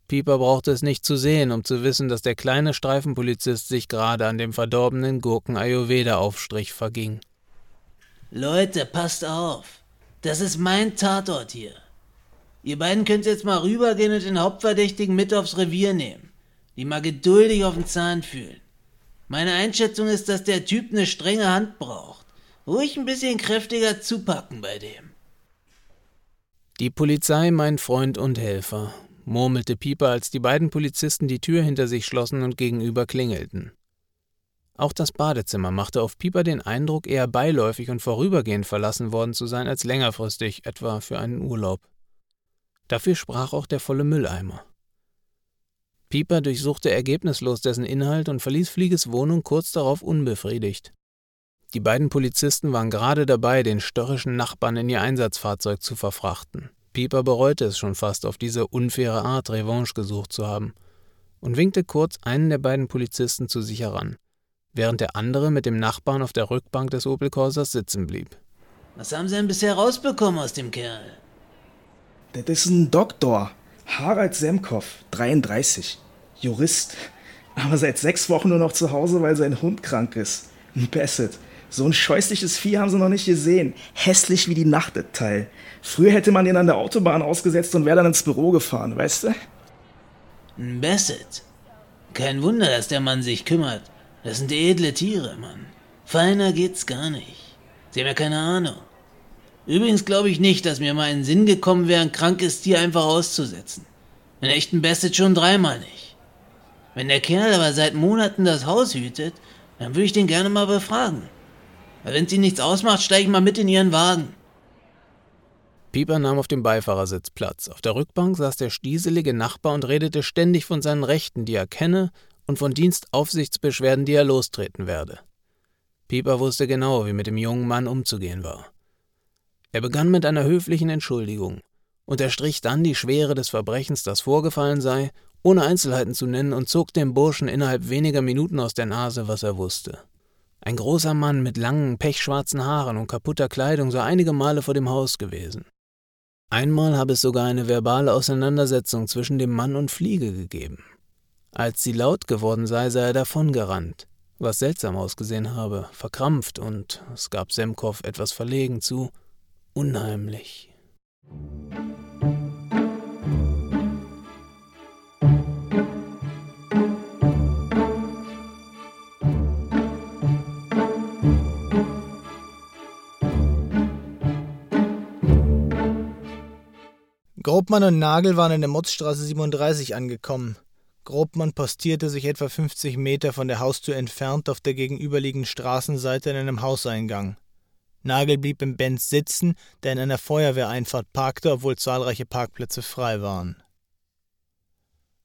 Pieper brauchte es nicht zu sehen, um zu wissen, dass der kleine Streifenpolizist sich gerade an dem verdorbenen Gurken-Ayurveda-Aufstrich verging. Leute, passt auf. Das ist mein Tatort hier. Ihr beiden könnt jetzt mal rübergehen und den Hauptverdächtigen mit aufs Revier nehmen. Die mal geduldig auf den Zahn fühlen. Meine Einschätzung ist, dass der Typ eine strenge Hand braucht. Ruhig ein bisschen kräftiger zupacken bei dem. Die Polizei, mein Freund und Helfer, murmelte Pieper, als die beiden Polizisten die Tür hinter sich schlossen und gegenüber klingelten. Auch das Badezimmer machte auf Pieper den Eindruck, eher beiläufig und vorübergehend verlassen worden zu sein als längerfristig, etwa für einen Urlaub. Dafür sprach auch der volle Mülleimer. Pieper durchsuchte ergebnislos dessen Inhalt und verließ Flieges Wohnung kurz darauf unbefriedigt. Die beiden Polizisten waren gerade dabei, den störrischen Nachbarn in ihr Einsatzfahrzeug zu verfrachten. Pieper bereute es schon fast, auf diese unfaire Art Revanche gesucht zu haben, und winkte kurz einen der beiden Polizisten zu sich heran während der andere mit dem Nachbarn auf der Rückbank des Opel Corsas sitzen blieb. Was haben Sie denn bisher rausbekommen aus dem Kerl? Das ist ein Doktor. Harald Semkov, 33. Jurist. Aber seit sechs Wochen nur noch zu Hause, weil sein Hund krank ist. Ein Basset. So ein scheußliches Vieh haben sie noch nicht gesehen. Hässlich wie die Nacht, das Teil. Früher hätte man ihn an der Autobahn ausgesetzt und wäre dann ins Büro gefahren, weißt du? Ein Basset. Kein Wunder, dass der Mann sich kümmert. Das sind edle Tiere, Mann. Feiner geht's gar nicht. Sie haben ja keine Ahnung. Übrigens glaube ich nicht, dass mir mal in den Sinn gekommen wäre, ein krankes Tier einfach auszusetzen. Einen echten Basset schon dreimal nicht. Wenn der Kerl aber seit Monaten das Haus hütet, dann würde ich den gerne mal befragen. Weil wenn es ihnen nichts ausmacht, steige ich mal mit in ihren Wagen. Pieper nahm auf dem Beifahrersitz Platz. Auf der Rückbank saß der stieselige Nachbar und redete ständig von seinen Rechten, die er kenne, und von Dienstaufsichtsbeschwerden, die er lostreten werde. Pieper wusste genau, wie mit dem jungen Mann umzugehen war. Er begann mit einer höflichen Entschuldigung, unterstrich dann die Schwere des Verbrechens, das vorgefallen sei, ohne Einzelheiten zu nennen, und zog dem Burschen innerhalb weniger Minuten aus der Nase, was er wusste. Ein großer Mann mit langen, pechschwarzen Haaren und kaputter Kleidung sei einige Male vor dem Haus gewesen. Einmal habe es sogar eine verbale Auseinandersetzung zwischen dem Mann und Fliege gegeben. Als sie laut geworden sei, sei er davongerannt, was seltsam ausgesehen habe, verkrampft und, es gab Semkow etwas verlegen zu, unheimlich. Grobmann und Nagel waren in der Motzstraße 37 angekommen. Grobmann postierte sich etwa 50 Meter von der Haustür entfernt auf der gegenüberliegenden Straßenseite in einem Hauseingang. Nagel blieb im Benz sitzen, der in einer Feuerwehreinfahrt parkte, obwohl zahlreiche Parkplätze frei waren.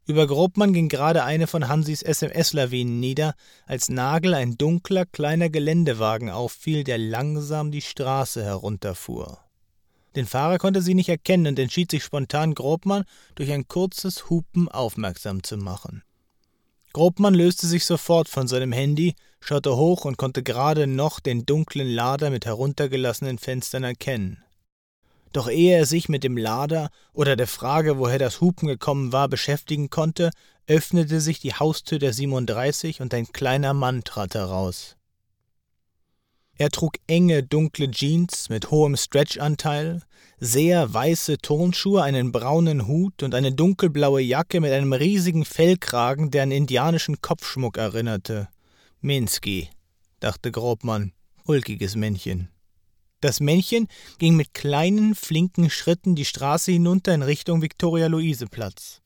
Über Grobmann ging gerade eine von Hansis SMS-Lawinen nieder, als Nagel ein dunkler, kleiner Geländewagen auffiel, der langsam die Straße herunterfuhr. Den Fahrer konnte sie nicht erkennen und entschied sich spontan, Grobmann durch ein kurzes Hupen aufmerksam zu machen. Grobmann löste sich sofort von seinem Handy, schaute hoch und konnte gerade noch den dunklen Lader mit heruntergelassenen Fenstern erkennen. Doch ehe er sich mit dem Lader oder der Frage, woher das Hupen gekommen war, beschäftigen konnte, öffnete sich die Haustür der 37 und ein kleiner Mann trat heraus. Er trug enge, dunkle Jeans mit hohem Stretchanteil, sehr weiße Turnschuhe, einen braunen Hut und eine dunkelblaue Jacke mit einem riesigen Fellkragen, der an indianischen Kopfschmuck erinnerte. Minsky, dachte Grobmann, ulkiges Männchen. Das Männchen ging mit kleinen, flinken Schritten die Straße hinunter in Richtung Viktoria-Luise-Platz.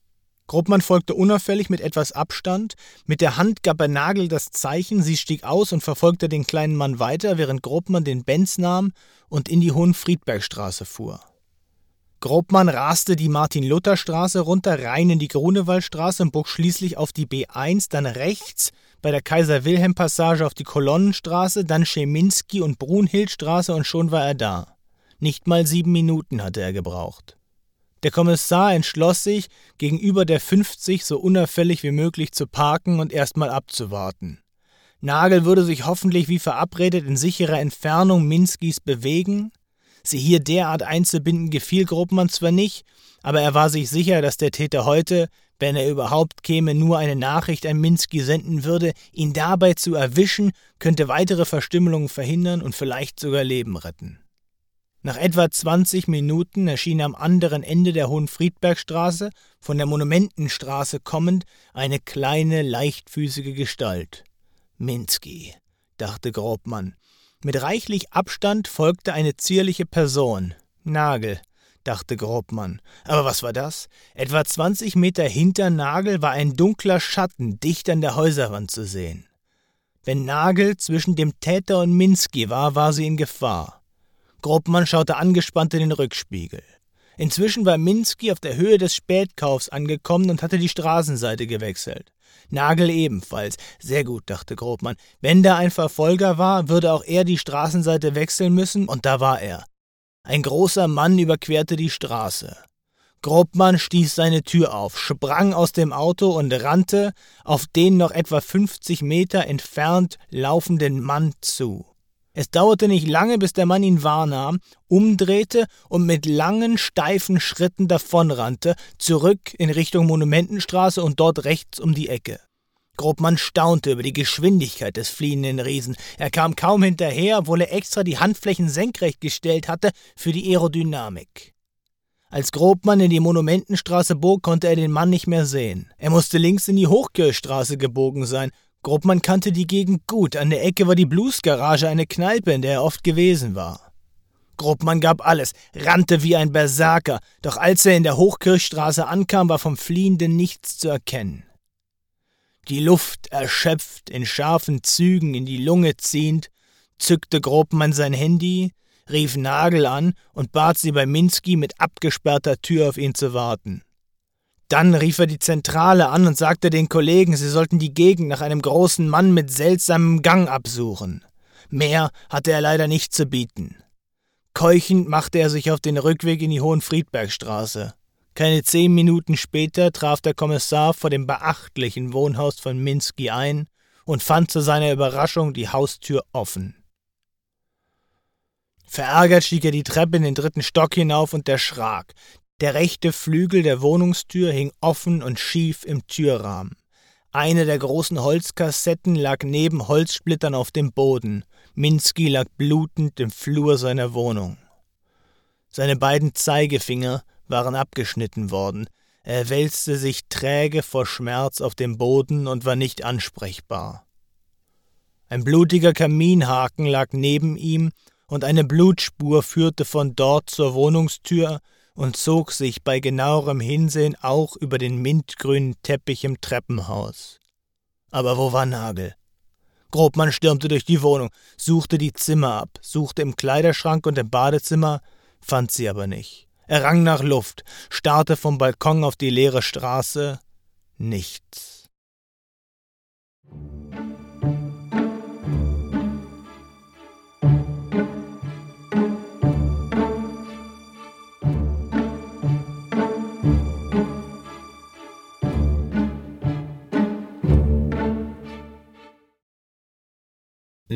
Grobmann folgte unauffällig mit etwas Abstand. Mit der Hand gab er Nagel das Zeichen, sie stieg aus und verfolgte den kleinen Mann weiter, während Grobmann den Benz nahm und in die Hohenfriedbergstraße fuhr. Grobmann raste die Martin-Luther-Straße runter, rein in die Grunewaldstraße und bog schließlich auf die B1, dann rechts bei der Kaiser-Wilhelm-Passage auf die Kolonnenstraße, dann Scheminski- und Brunhildstraße und schon war er da. Nicht mal sieben Minuten hatte er gebraucht. Der Kommissar entschloss sich, gegenüber der 50 so unauffällig wie möglich zu parken und erstmal abzuwarten. Nagel würde sich hoffentlich wie verabredet in sicherer Entfernung Minskis bewegen. Sie hier derart einzubinden gefiel Gruppmann zwar nicht, aber er war sich sicher, dass der Täter heute, wenn er überhaupt käme, nur eine Nachricht an Minsky senden würde. Ihn dabei zu erwischen, könnte weitere Verstümmelungen verhindern und vielleicht sogar Leben retten. Nach etwa 20 Minuten erschien am anderen Ende der Hohenfriedbergstraße, von der Monumentenstraße kommend, eine kleine, leichtfüßige Gestalt. Minsky, dachte Grobmann. Mit reichlich Abstand folgte eine zierliche Person. Nagel, dachte Grobmann. Aber was war das? Etwa 20 Meter hinter Nagel war ein dunkler Schatten dicht an der Häuserwand zu sehen. Wenn Nagel zwischen dem Täter und Minsky war, war sie in Gefahr. Grobmann schaute angespannt in den Rückspiegel. Inzwischen war Minsky auf der Höhe des Spätkaufs angekommen und hatte die Straßenseite gewechselt. Nagel ebenfalls. Sehr gut, dachte Grobmann. Wenn da ein Verfolger war, würde auch er die Straßenseite wechseln müssen, und da war er. Ein großer Mann überquerte die Straße. Grobmann stieß seine Tür auf, sprang aus dem Auto und rannte auf den noch etwa 50 Meter entfernt laufenden Mann zu. Es dauerte nicht lange, bis der Mann ihn wahrnahm, umdrehte und mit langen, steifen Schritten davonrannte, zurück in Richtung Monumentenstraße und dort rechts um die Ecke. Grobmann staunte über die Geschwindigkeit des fliehenden Riesen. Er kam kaum hinterher, obwohl er extra die Handflächen senkrecht gestellt hatte für die Aerodynamik. Als Grobmann in die Monumentenstraße bog, konnte er den Mann nicht mehr sehen. Er musste links in die Hochkirchstraße gebogen sein. Gruppmann kannte die Gegend gut. An der Ecke war die Bluesgarage eine Kneipe, in der er oft gewesen war. Gruppmann gab alles, rannte wie ein Berserker, doch als er in der Hochkirchstraße ankam, war vom Fliehenden nichts zu erkennen. Die Luft erschöpft, in scharfen Zügen in die Lunge ziehend, zückte Gruppmann sein Handy, rief Nagel an und bat sie bei Minsky mit abgesperrter Tür auf ihn zu warten. Dann rief er die Zentrale an und sagte den Kollegen, sie sollten die Gegend nach einem großen Mann mit seltsamem Gang absuchen. Mehr hatte er leider nicht zu bieten. Keuchend machte er sich auf den Rückweg in die Hohenfriedbergstraße. Keine zehn Minuten später traf der Kommissar vor dem beachtlichen Wohnhaus von Minsky ein und fand zu seiner Überraschung die Haustür offen. Verärgert stieg er die Treppe in den dritten Stock hinauf und erschrak. Der rechte Flügel der Wohnungstür hing offen und schief im Türrahmen. Eine der großen Holzkassetten lag neben Holzsplittern auf dem Boden. Minsky lag blutend im Flur seiner Wohnung. Seine beiden Zeigefinger waren abgeschnitten worden. Er wälzte sich träge vor Schmerz auf dem Boden und war nicht ansprechbar. Ein blutiger Kaminhaken lag neben ihm und eine Blutspur führte von dort zur Wohnungstür und zog sich bei genauerem Hinsehen auch über den mintgrünen Teppich im Treppenhaus. Aber wo war Nagel? Grobmann stürmte durch die Wohnung, suchte die Zimmer ab, suchte im Kleiderschrank und im Badezimmer, fand sie aber nicht. Er rang nach Luft, starrte vom Balkon auf die leere Straße. Nichts.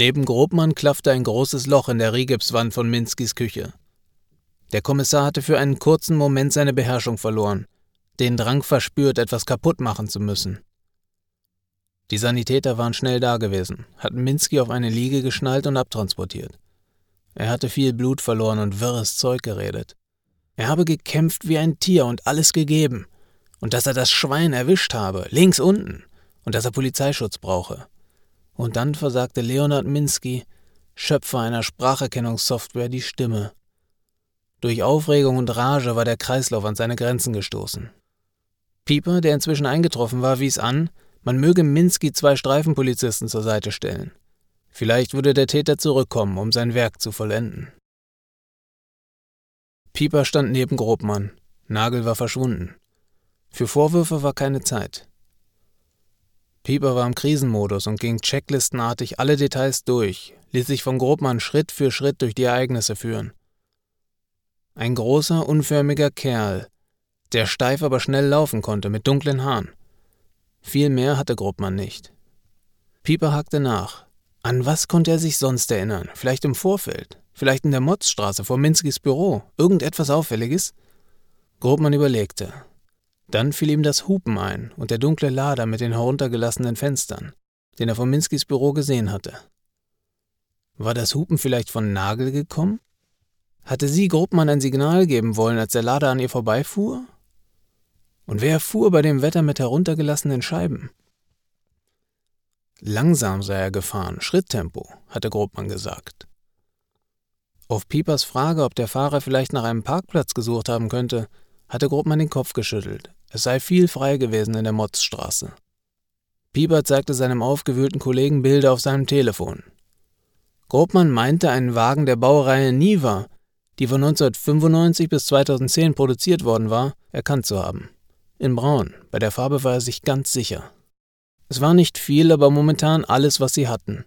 Neben Grobmann klaffte ein großes Loch in der Rigipswand von Minskis Küche. Der Kommissar hatte für einen kurzen Moment seine Beherrschung verloren, den Drang verspürt, etwas kaputt machen zu müssen. Die Sanitäter waren schnell da gewesen, hatten Minsky auf eine Liege geschnallt und abtransportiert. Er hatte viel Blut verloren und wirres Zeug geredet. Er habe gekämpft wie ein Tier und alles gegeben. Und dass er das Schwein erwischt habe, links unten, und dass er Polizeischutz brauche. Und dann versagte Leonard Minsky, Schöpfer einer Spracherkennungssoftware, die Stimme. Durch Aufregung und Rage war der Kreislauf an seine Grenzen gestoßen. Pieper, der inzwischen eingetroffen war, wies an, man möge Minsky zwei Streifenpolizisten zur Seite stellen. Vielleicht würde der Täter zurückkommen, um sein Werk zu vollenden. Pieper stand neben Grobmann. Nagel war verschwunden. Für Vorwürfe war keine Zeit. Pieper war im Krisenmodus und ging checklistenartig alle Details durch, ließ sich von Grobmann Schritt für Schritt durch die Ereignisse führen. Ein großer, unförmiger Kerl, der steif aber schnell laufen konnte, mit dunklen Haaren. Viel mehr hatte Grobmann nicht. Pieper hakte nach. An was konnte er sich sonst erinnern? Vielleicht im Vorfeld? Vielleicht in der Motzstraße vor Minskis Büro? Irgendetwas Auffälliges? Grobmann überlegte. Dann fiel ihm das Hupen ein und der dunkle Lader mit den heruntergelassenen Fenstern, den er von Minskis Büro gesehen hatte. War das Hupen vielleicht von Nagel gekommen? Hatte sie Grobmann ein Signal geben wollen, als der Lader an ihr vorbeifuhr? Und wer fuhr bei dem Wetter mit heruntergelassenen Scheiben? Langsam sei er gefahren, Schritttempo, hatte Grobmann gesagt. Auf Piepers Frage, ob der Fahrer vielleicht nach einem Parkplatz gesucht haben könnte, hatte Grobmann den Kopf geschüttelt. Es sei viel frei gewesen in der Motzstraße. Pieper zeigte seinem aufgewühlten Kollegen Bilder auf seinem Telefon. Grobmann meinte, einen Wagen der Baureihe Niva, die von 1995 bis 2010 produziert worden war, erkannt zu haben. In Braun, bei der Farbe war er sich ganz sicher. Es war nicht viel, aber momentan alles, was sie hatten.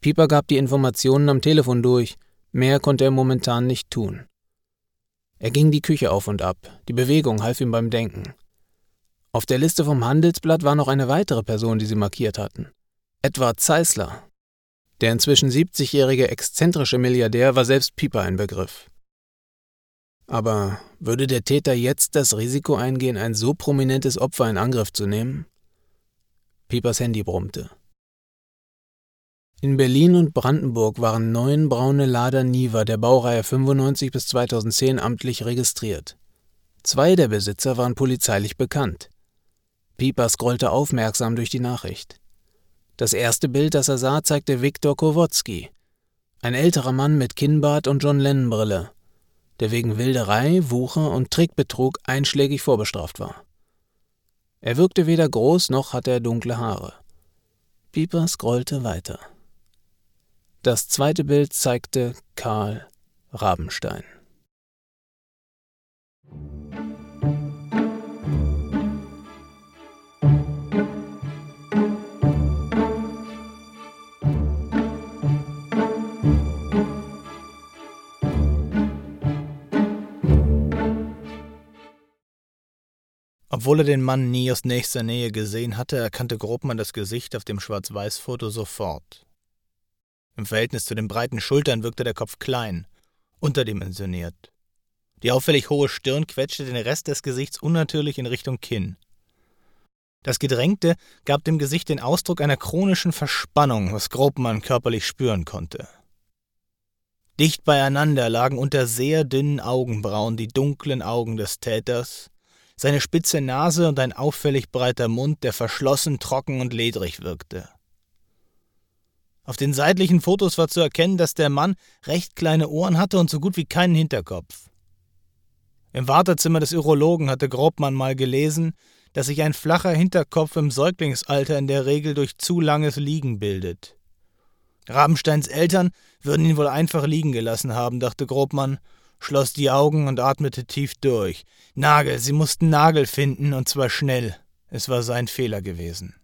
Pieper gab die Informationen am Telefon durch, mehr konnte er momentan nicht tun. Er ging die Küche auf und ab, die Bewegung half ihm beim Denken. Auf der Liste vom Handelsblatt war noch eine weitere Person, die sie markiert hatten. Edward Zeisler. Der inzwischen 70-jährige exzentrische Milliardär war selbst Pieper ein Begriff. Aber würde der Täter jetzt das Risiko eingehen, ein so prominentes Opfer in Angriff zu nehmen? Piepers Handy brummte. In Berlin und Brandenburg waren neun braune Lader Niva der Baureihe 95 bis 2010 amtlich registriert. Zwei der Besitzer waren polizeilich bekannt. Pieper scrollte aufmerksam durch die Nachricht. Das erste Bild, das er sah, zeigte Viktor Kowotzki, ein älterer Mann mit Kinnbart und John Lennon-Brille, der wegen Wilderei, Wucher und Trickbetrug einschlägig vorbestraft war. Er wirkte weder groß noch hatte er dunkle Haare. Pieper scrollte weiter. Das zweite Bild zeigte Karl Rabenstein. Obwohl er den Mann nie aus nächster Nähe gesehen hatte, erkannte Grobmann das Gesicht auf dem Schwarz-Weiß-Foto sofort. Im Verhältnis zu den breiten Schultern wirkte der Kopf klein, unterdimensioniert. Die auffällig hohe Stirn quetschte den Rest des Gesichts unnatürlich in Richtung Kinn. Das Gedrängte gab dem Gesicht den Ausdruck einer chronischen Verspannung, was Grobmann körperlich spüren konnte. Dicht beieinander lagen unter sehr dünnen Augenbrauen die dunklen Augen des Täters, seine spitze Nase und ein auffällig breiter Mund, der verschlossen, trocken und ledrig wirkte. Auf den seitlichen Fotos war zu erkennen, dass der Mann recht kleine Ohren hatte und so gut wie keinen Hinterkopf. Im Wartezimmer des Urologen hatte Grobmann mal gelesen, dass sich ein flacher Hinterkopf im Säuglingsalter in der Regel durch zu langes Liegen bildet. Rabensteins Eltern würden ihn wohl einfach liegen gelassen haben, dachte Grobmann, schloss die Augen und atmete tief durch. Nagel, sie mussten Nagel finden, und zwar schnell. Es war sein Fehler gewesen.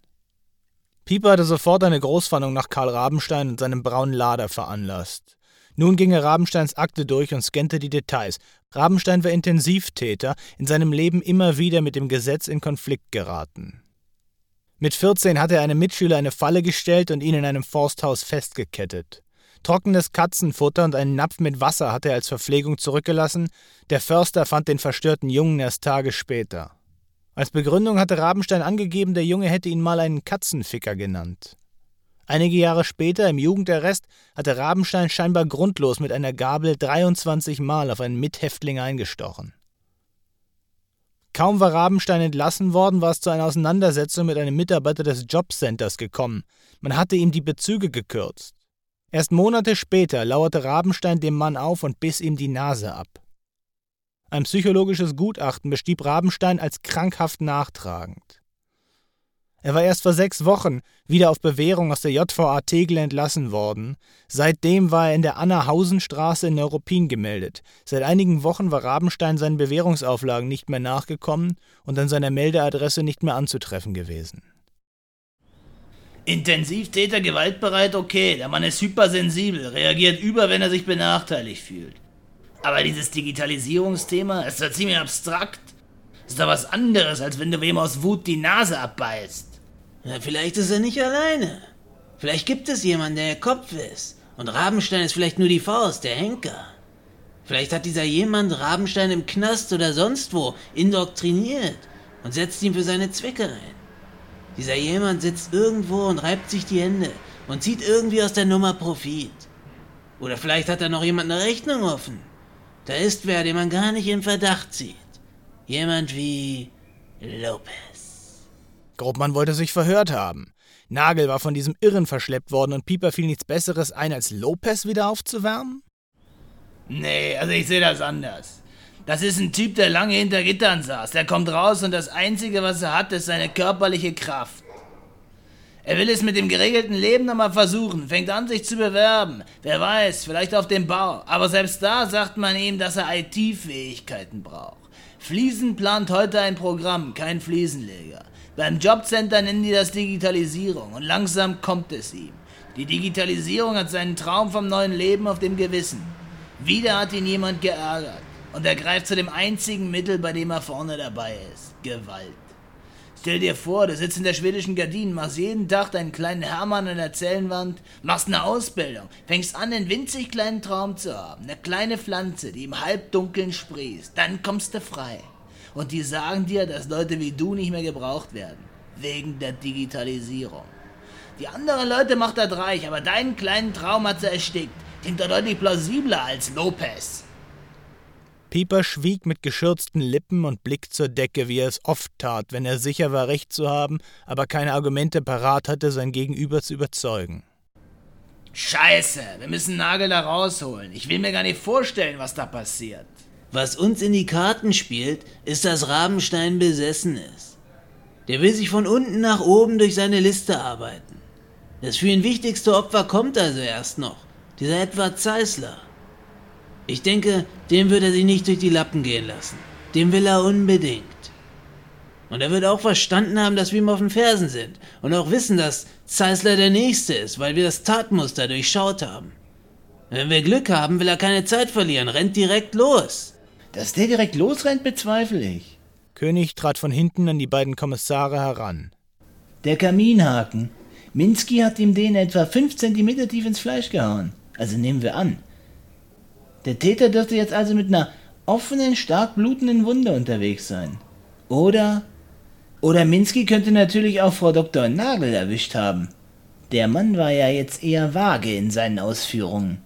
Pieper hatte sofort eine Großfahndung nach Karl Rabenstein und seinem braunen Lader veranlasst. Nun ging er Rabensteins Akte durch und scannte die Details. Rabenstein war Intensivtäter, in seinem Leben immer wieder mit dem Gesetz in Konflikt geraten. Mit 14 hatte er einem Mitschüler eine Falle gestellt und ihn in einem Forsthaus festgekettet. Trockenes Katzenfutter und einen Napf mit Wasser hatte er als Verpflegung zurückgelassen. Der Förster fand den verstörten Jungen erst Tage später. Als Begründung hatte Rabenstein angegeben, der Junge hätte ihn mal einen Katzenficker genannt. Einige Jahre später, im Jugendarrest, hatte Rabenstein scheinbar grundlos mit einer Gabel 23 Mal auf einen Mithäftling eingestochen. Kaum war Rabenstein entlassen worden, war es zu einer Auseinandersetzung mit einem Mitarbeiter des Jobcenters gekommen. Man hatte ihm die Bezüge gekürzt. Erst Monate später lauerte Rabenstein dem Mann auf und biss ihm die Nase ab. Ein psychologisches Gutachten bestieb Rabenstein als krankhaft nachtragend. Er war erst vor sechs Wochen wieder auf Bewährung aus der JVA Tegel entlassen worden. Seitdem war er in der Anna-Hausen-Straße in Neuruppin gemeldet. Seit einigen Wochen war Rabenstein seinen Bewährungsauflagen nicht mehr nachgekommen und an seiner Meldeadresse nicht mehr anzutreffen gewesen. Intensivtäter gewaltbereit, okay. Der Mann ist hypersensibel, reagiert über, wenn er sich benachteiligt fühlt. Aber dieses Digitalisierungsthema ist doch ziemlich abstrakt. Ist doch was anderes, als wenn du wem aus Wut die Nase abbeißt. Ja, vielleicht ist er nicht alleine. Vielleicht gibt es jemanden, der der Kopf ist. Und Rabenstein ist vielleicht nur die Faust, der Henker. Vielleicht hat dieser jemand Rabenstein im Knast oder sonst wo indoktriniert und setzt ihn für seine Zwecke ein. Dieser jemand sitzt irgendwo und reibt sich die Hände und zieht irgendwie aus der Nummer Profit. Oder vielleicht hat er noch jemand eine Rechnung offen. Da ist wer, den man gar nicht in Verdacht zieht. Jemand wie Lopez. Grobmann wollte sich verhört haben. Nagel war von diesem Irren verschleppt worden und Pieper fiel nichts Besseres ein, als Lopez wieder aufzuwärmen? Nee, also ich sehe das anders. Das ist ein Typ, der lange hinter Gittern saß. Der kommt raus und das Einzige, was er hat, ist seine körperliche Kraft. Er will es mit dem geregelten Leben nochmal versuchen, fängt an, sich zu bewerben. Wer weiß, vielleicht auf dem Bau. Aber selbst da sagt man ihm, dass er IT-Fähigkeiten braucht. Fliesen plant heute ein Programm, kein Fliesenleger. Beim Jobcenter nennen die das Digitalisierung und langsam kommt es ihm. Die Digitalisierung hat seinen Traum vom neuen Leben auf dem Gewissen. Wieder hat ihn jemand geärgert und er greift zu dem einzigen Mittel, bei dem er vorne dabei ist. Gewalt. Stell dir vor, du sitzt in der schwedischen Gardinen, machst jeden Tag deinen kleinen Hermann an der Zellenwand, machst eine Ausbildung, fängst an, einen winzig kleinen Traum zu haben, eine kleine Pflanze, die im Halbdunkeln sprießt, dann kommst du frei. Und die sagen dir, dass Leute wie du nicht mehr gebraucht werden, wegen der Digitalisierung. Die anderen Leute macht er reich, aber deinen kleinen Traum hat sie erstickt. Klingt doch deutlich plausibler als Lopez. Pieper schwieg mit geschürzten Lippen und Blick zur Decke, wie er es oft tat, wenn er sicher war, recht zu haben, aber keine Argumente parat hatte, sein Gegenüber zu überzeugen. Scheiße, wir müssen Nagel da rausholen. Ich will mir gar nicht vorstellen, was da passiert. Was uns in die Karten spielt, ist, dass Rabenstein besessen ist. Der will sich von unten nach oben durch seine Liste arbeiten. Das für ihn wichtigste Opfer kommt also erst noch. Dieser Edward Zeisler. Ich denke, dem wird er sich nicht durch die Lappen gehen lassen. Dem will er unbedingt. Und er wird auch verstanden haben, dass wir ihm auf den Fersen sind. Und auch wissen, dass Zeisler der Nächste ist, weil wir das Tatmuster durchschaut haben. Wenn wir Glück haben, will er keine Zeit verlieren, rennt direkt los. Dass der direkt losrennt, bezweifle ich. König trat von hinten an die beiden Kommissare heran. Der Kaminhaken. Minsky hat ihm den etwa fünf Zentimeter tief ins Fleisch gehauen. Also nehmen wir an. Der Täter dürfte jetzt also mit einer offenen, stark blutenden Wunde unterwegs sein. Oder? Oder Minsky könnte natürlich auch Frau Dr. Nagel erwischt haben. Der Mann war ja jetzt eher vage in seinen Ausführungen.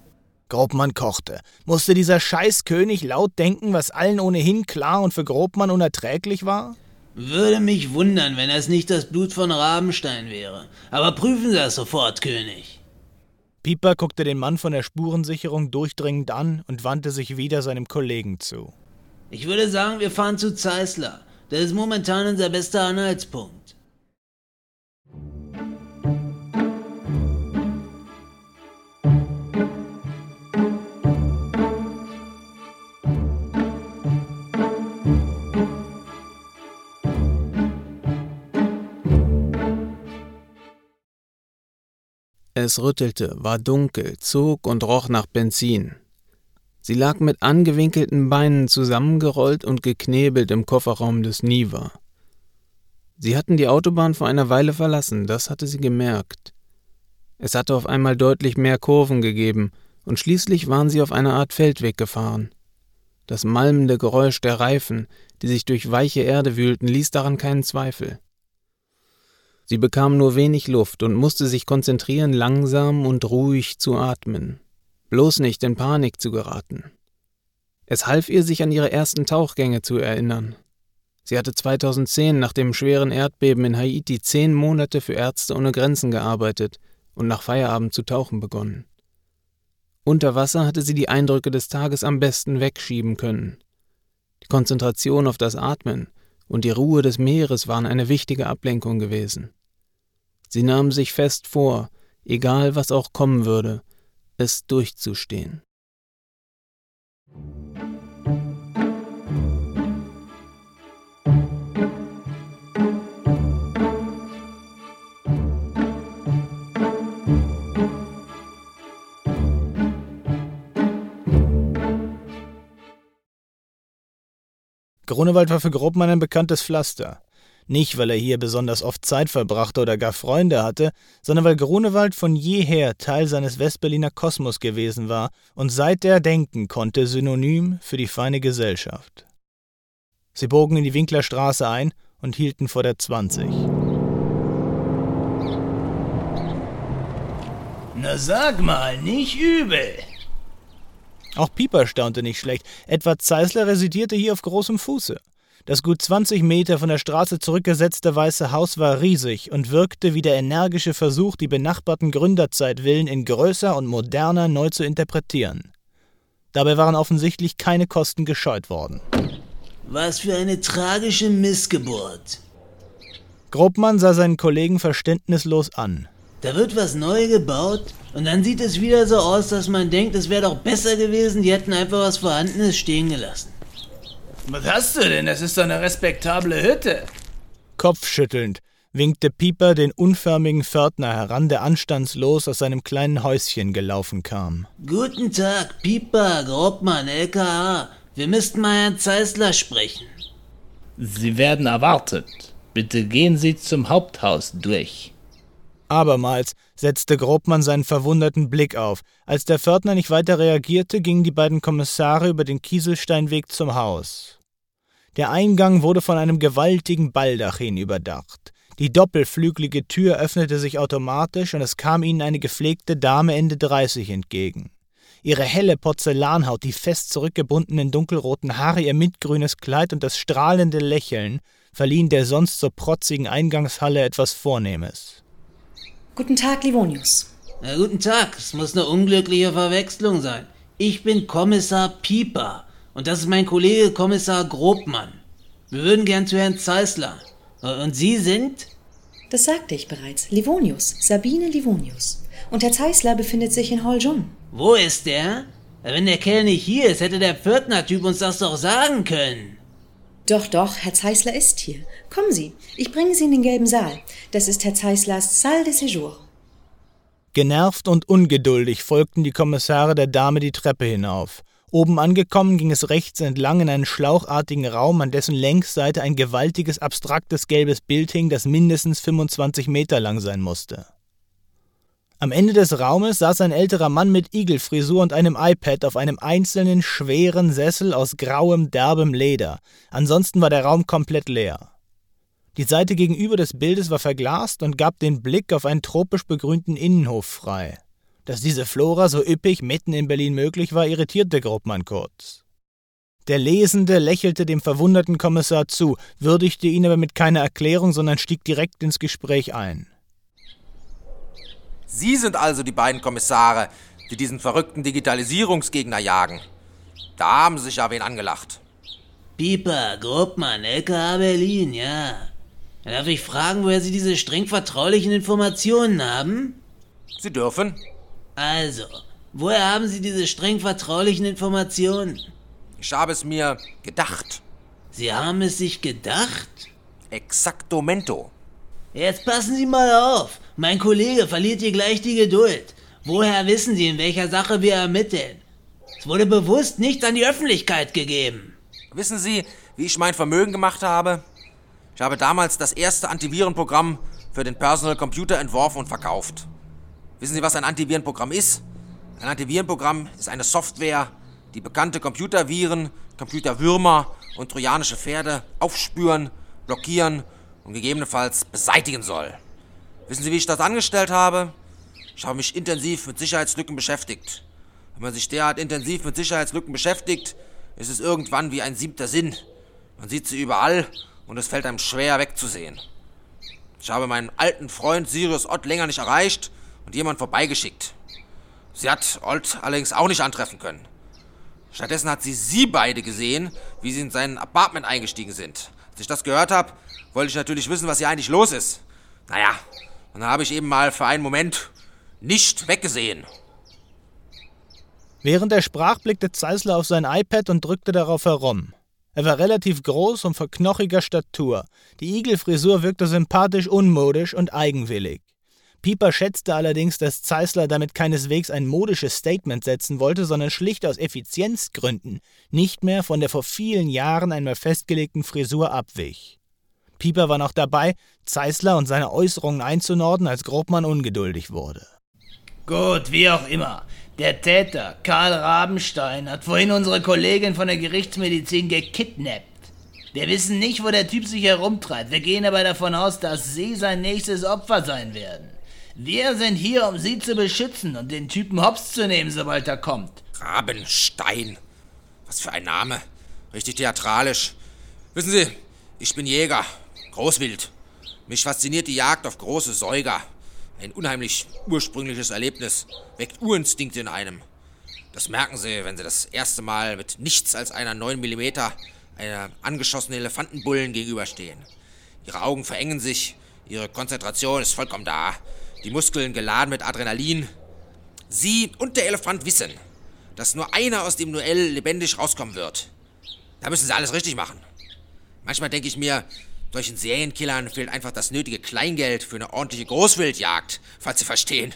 Grobmann kochte. Musste dieser Scheißkönig laut denken, was allen ohnehin klar und für Grobmann unerträglich war? Würde mich wundern, wenn es nicht das Blut von Rabenstein wäre. Aber prüfen Sie das sofort, König. Pieper guckte den Mann von der Spurensicherung durchdringend an und wandte sich wieder seinem Kollegen zu. Ich würde sagen, wir fahren zu Zeisler. Das ist momentan unser bester Anhaltspunkt. Es rüttelte, war dunkel, zog und roch nach Benzin. Sie lag mit angewinkelten Beinen zusammengerollt und geknebelt im Kofferraum des Niva. Sie hatten die Autobahn vor einer Weile verlassen, das hatte sie gemerkt. Es hatte auf einmal deutlich mehr Kurven gegeben, und schließlich waren sie auf einer Art Feldweg gefahren. Das malmende Geräusch der Reifen, die sich durch weiche Erde wühlten, ließ daran keinen Zweifel. Sie bekam nur wenig Luft und musste sich konzentrieren, langsam und ruhig zu atmen, bloß nicht in Panik zu geraten. Es half ihr, sich an ihre ersten Tauchgänge zu erinnern. Sie hatte 2010 nach dem schweren Erdbeben in Haiti zehn Monate für Ärzte ohne Grenzen gearbeitet und nach Feierabend zu tauchen begonnen. Unter Wasser hatte sie die Eindrücke des Tages am besten wegschieben können. Die Konzentration auf das Atmen und die Ruhe des Meeres waren eine wichtige Ablenkung gewesen. Sie nahm sich fest vor, egal was auch kommen würde, es durchzustehen. Grunewald war für Grobmann ein bekanntes Pflaster. Nicht, weil er hier besonders oft Zeit verbrachte oder gar Freunde hatte, sondern weil Grunewald von jeher Teil seines Westberliner Kosmos gewesen war und seit er denken konnte synonym für die feine Gesellschaft. Sie bogen in die Winklerstraße ein und hielten vor der 20. Na sag mal, nicht übel. Auch Pieper staunte nicht schlecht. Edward Zeisler residierte hier auf großem Fuße. Das gut 20 Meter von der Straße zurückgesetzte Weiße Haus war riesig und wirkte wie der energische Versuch, die benachbarten Gründerzeitvillen in größer und moderner neu zu interpretieren. Dabei waren offensichtlich keine Kosten gescheut worden. Was für eine tragische Missgeburt. Grobmann sah seinen Kollegen verständnislos an. Da wird was neu gebaut und dann sieht es wieder so aus, dass man denkt, es wäre doch besser gewesen, die hätten einfach was Vorhandenes stehen gelassen. Was hast du denn? Das ist doch eine respektable Hütte. Kopfschüttelnd winkte Pieper den unförmigen Pförtner heran, der anstandslos aus seinem kleinen Häuschen gelaufen kam. Guten Tag, Pieper, Grobmann, LKA. Wir müssten mal Herrn Zeisler sprechen. Sie werden erwartet. Bitte gehen Sie zum Haupthaus durch. Abermals setzte Grobmann seinen verwunderten Blick auf. Als der Pförtner nicht weiter reagierte, gingen die beiden Kommissare über den Kieselsteinweg zum Haus. Der Eingang wurde von einem gewaltigen Baldachin überdacht. Die doppelflügelige Tür öffnete sich automatisch und es kam ihnen eine gepflegte Dame Ende 30 entgegen. Ihre helle Porzellanhaut, die fest zurückgebundenen dunkelroten Haare, ihr mintgrünes Kleid und das strahlende Lächeln verliehen der sonst so protzigen Eingangshalle etwas Vornehmes. Guten Tag, Livonius. Na, guten Tag, es muss eine unglückliche Verwechslung sein. Ich bin Kommissar Pieper und das ist mein Kollege Kommissar Grobmann. Wir würden gern zu Herrn Zeisler. Und Sie sind? Das sagte ich bereits. Livonius, Sabine Livonius. Und Herr Zeisler befindet sich in Holjun. Wo ist der? Wenn der Kerl nicht hier ist, hätte der Pförtner-Typ uns das doch sagen können. Doch, doch, Herr Zeisler ist hier. Kommen Sie, ich bringe Sie in den gelben Saal. Das ist Herr Zeislers Salle de Séjour. Genervt und ungeduldig folgten die Kommissare der Dame die Treppe hinauf. Oben angekommen ging es rechts entlang in einen schlauchartigen Raum, an dessen Längsseite ein gewaltiges, abstraktes gelbes Bild hing, das mindestens 25 Meter lang sein musste. Am Ende des Raumes saß ein älterer Mann mit Igelfrisur und einem iPad auf einem einzelnen schweren Sessel aus grauem, derbem Leder. Ansonsten war der Raum komplett leer. Die Seite gegenüber des Bildes war verglast und gab den Blick auf einen tropisch begrünten Innenhof frei. Dass diese Flora so üppig mitten in Berlin möglich war, irritierte Grobmann kurz. Der Lesende lächelte dem verwunderten Kommissar zu, würdigte ihn aber mit keiner Erklärung, sondern stieg direkt ins Gespräch ein. Sie sind also die beiden Kommissare, die diesen verrückten Digitalisierungsgegner jagen. Da haben Sie sich ja wen angelacht. Pieper, Grobmann, LKA Berlin, ja. Darf ich fragen, woher Sie diese streng vertraulichen Informationen haben? Sie dürfen. Also, woher haben Sie diese streng vertraulichen Informationen? Ich habe es mir gedacht. Sie haben es sich gedacht? Exactomento. Jetzt passen Sie mal auf. Mein Kollege verliert hier gleich die Geduld. Woher wissen Sie, in welcher Sache wir ermitteln? Es wurde bewusst nichts an die Öffentlichkeit gegeben. Wissen Sie, wie ich mein Vermögen gemacht habe? Ich habe damals das erste Antivirenprogramm für den Personal Computer entworfen und verkauft. Wissen Sie, was ein Antivirenprogramm ist? Ein Antivirenprogramm ist eine Software, die bekannte Computerviren, Computerwürmer und trojanische Pferde aufspüren, blockieren und gegebenenfalls beseitigen soll. Wissen Sie, wie ich das angestellt habe? Ich habe mich intensiv mit Sicherheitslücken beschäftigt. Wenn man sich derart intensiv mit Sicherheitslücken beschäftigt, ist es irgendwann wie ein siebter Sinn. Man sieht sie überall und es fällt einem schwer wegzusehen. Ich habe meinen alten Freund Sirius Ott länger nicht erreicht und jemand vorbeigeschickt. Sie hat Ott allerdings auch nicht antreffen können. Stattdessen hat sie sie beide gesehen, wie sie in sein Apartment eingestiegen sind. Als ich das gehört habe, wollte ich natürlich wissen, was hier eigentlich los ist. Naja, dann habe ich eben mal für einen Moment nicht weggesehen. Während er sprach, blickte Zeisler auf sein iPad und drückte darauf herum. Er war relativ groß und von knochiger Statur. Die Igelfrisur wirkte sympathisch unmodisch und eigenwillig. Pieper schätzte allerdings, dass Zeisler damit keineswegs ein modisches Statement setzen wollte, sondern schlicht aus Effizienzgründen nicht mehr von der vor vielen Jahren einmal festgelegten Frisur abwich. Pieper war noch dabei, Zeisler und seine Äußerungen einzunorden, als Grobmann ungeduldig wurde. Gut, wie auch immer. Der Täter, Karl Rabenstein, hat vorhin unsere Kollegin von der Gerichtsmedizin gekidnappt. Wir wissen nicht, wo der Typ sich herumtreibt. Wir gehen aber davon aus, dass Sie sein nächstes Opfer sein werden. Wir sind hier, um Sie zu beschützen und den Typen hops zu nehmen, sobald er kommt. Rabenstein. Was für ein Name. Richtig theatralisch. Wissen Sie, ich bin Jäger. Großwild. Mich fasziniert die Jagd auf große Säuger. Ein unheimlich ursprüngliches Erlebnis weckt Urinstinkte in einem. Das merken Sie, wenn Sie das erste Mal mit nichts als einer 9 mm einer angeschossenen Elefantenbullen gegenüberstehen. Ihre Augen verengen sich, Ihre Konzentration ist vollkommen da, die Muskeln geladen mit Adrenalin. Sie und der Elefant wissen, dass nur einer aus dem Duell lebendig rauskommen wird. Da müssen Sie alles richtig machen. Manchmal denke ich mir, solchen Serienkillern fehlt einfach das nötige Kleingeld für eine ordentliche Großwildjagd, falls Sie verstehen.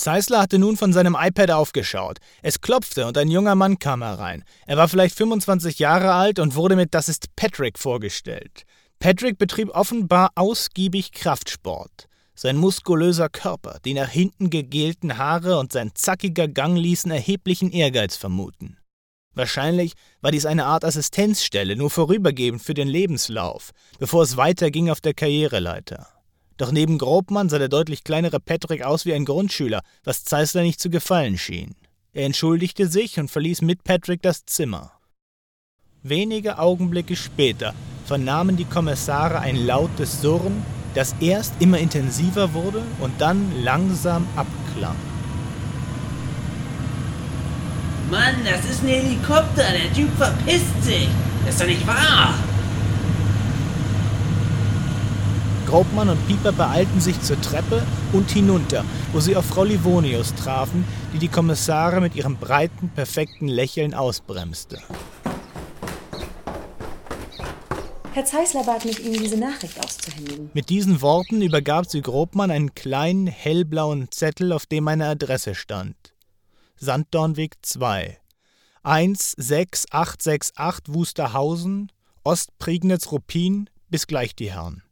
Zeisler hatte nun von seinem iPad aufgeschaut. Es klopfte und ein junger Mann kam herein. Er war vielleicht 25 Jahre alt und wurde mit Das ist Patrick vorgestellt. Patrick betrieb offenbar ausgiebig Kraftsport. Sein muskulöser Körper, die nach hinten gegelten Haare und sein zackiger Gang ließen erheblichen Ehrgeiz vermuten. Wahrscheinlich war dies eine Art Assistenzstelle, nur vorübergehend für den Lebenslauf, bevor es weiterging auf der Karriereleiter. Doch neben Grobmann sah der deutlich kleinere Patrick aus wie ein Grundschüler, was Zeissler nicht zu gefallen schien. Er entschuldigte sich und verließ mit Patrick das Zimmer. Wenige Augenblicke später vernahmen die Kommissare ein lautes Surren, das erst immer intensiver wurde und dann langsam abklang. Mann, das ist ein Helikopter. Der Typ verpisst sich. Das ist doch nicht wahr. Grobmann und Pieper beeilten sich zur Treppe und hinunter, wo sie auf Frau Livonius trafen, die die Kommissare mit ihrem breiten, perfekten Lächeln ausbremste. Herr Zeisler bat mich, Ihnen diese Nachricht auszuhändigen. Mit diesen Worten übergab sie Grobmann einen kleinen, hellblauen Zettel, auf dem eine Adresse stand. Sanddornweg 2. 16868 Wusterhausen, Ostprignitz-Ruppin, bis gleich die Herren.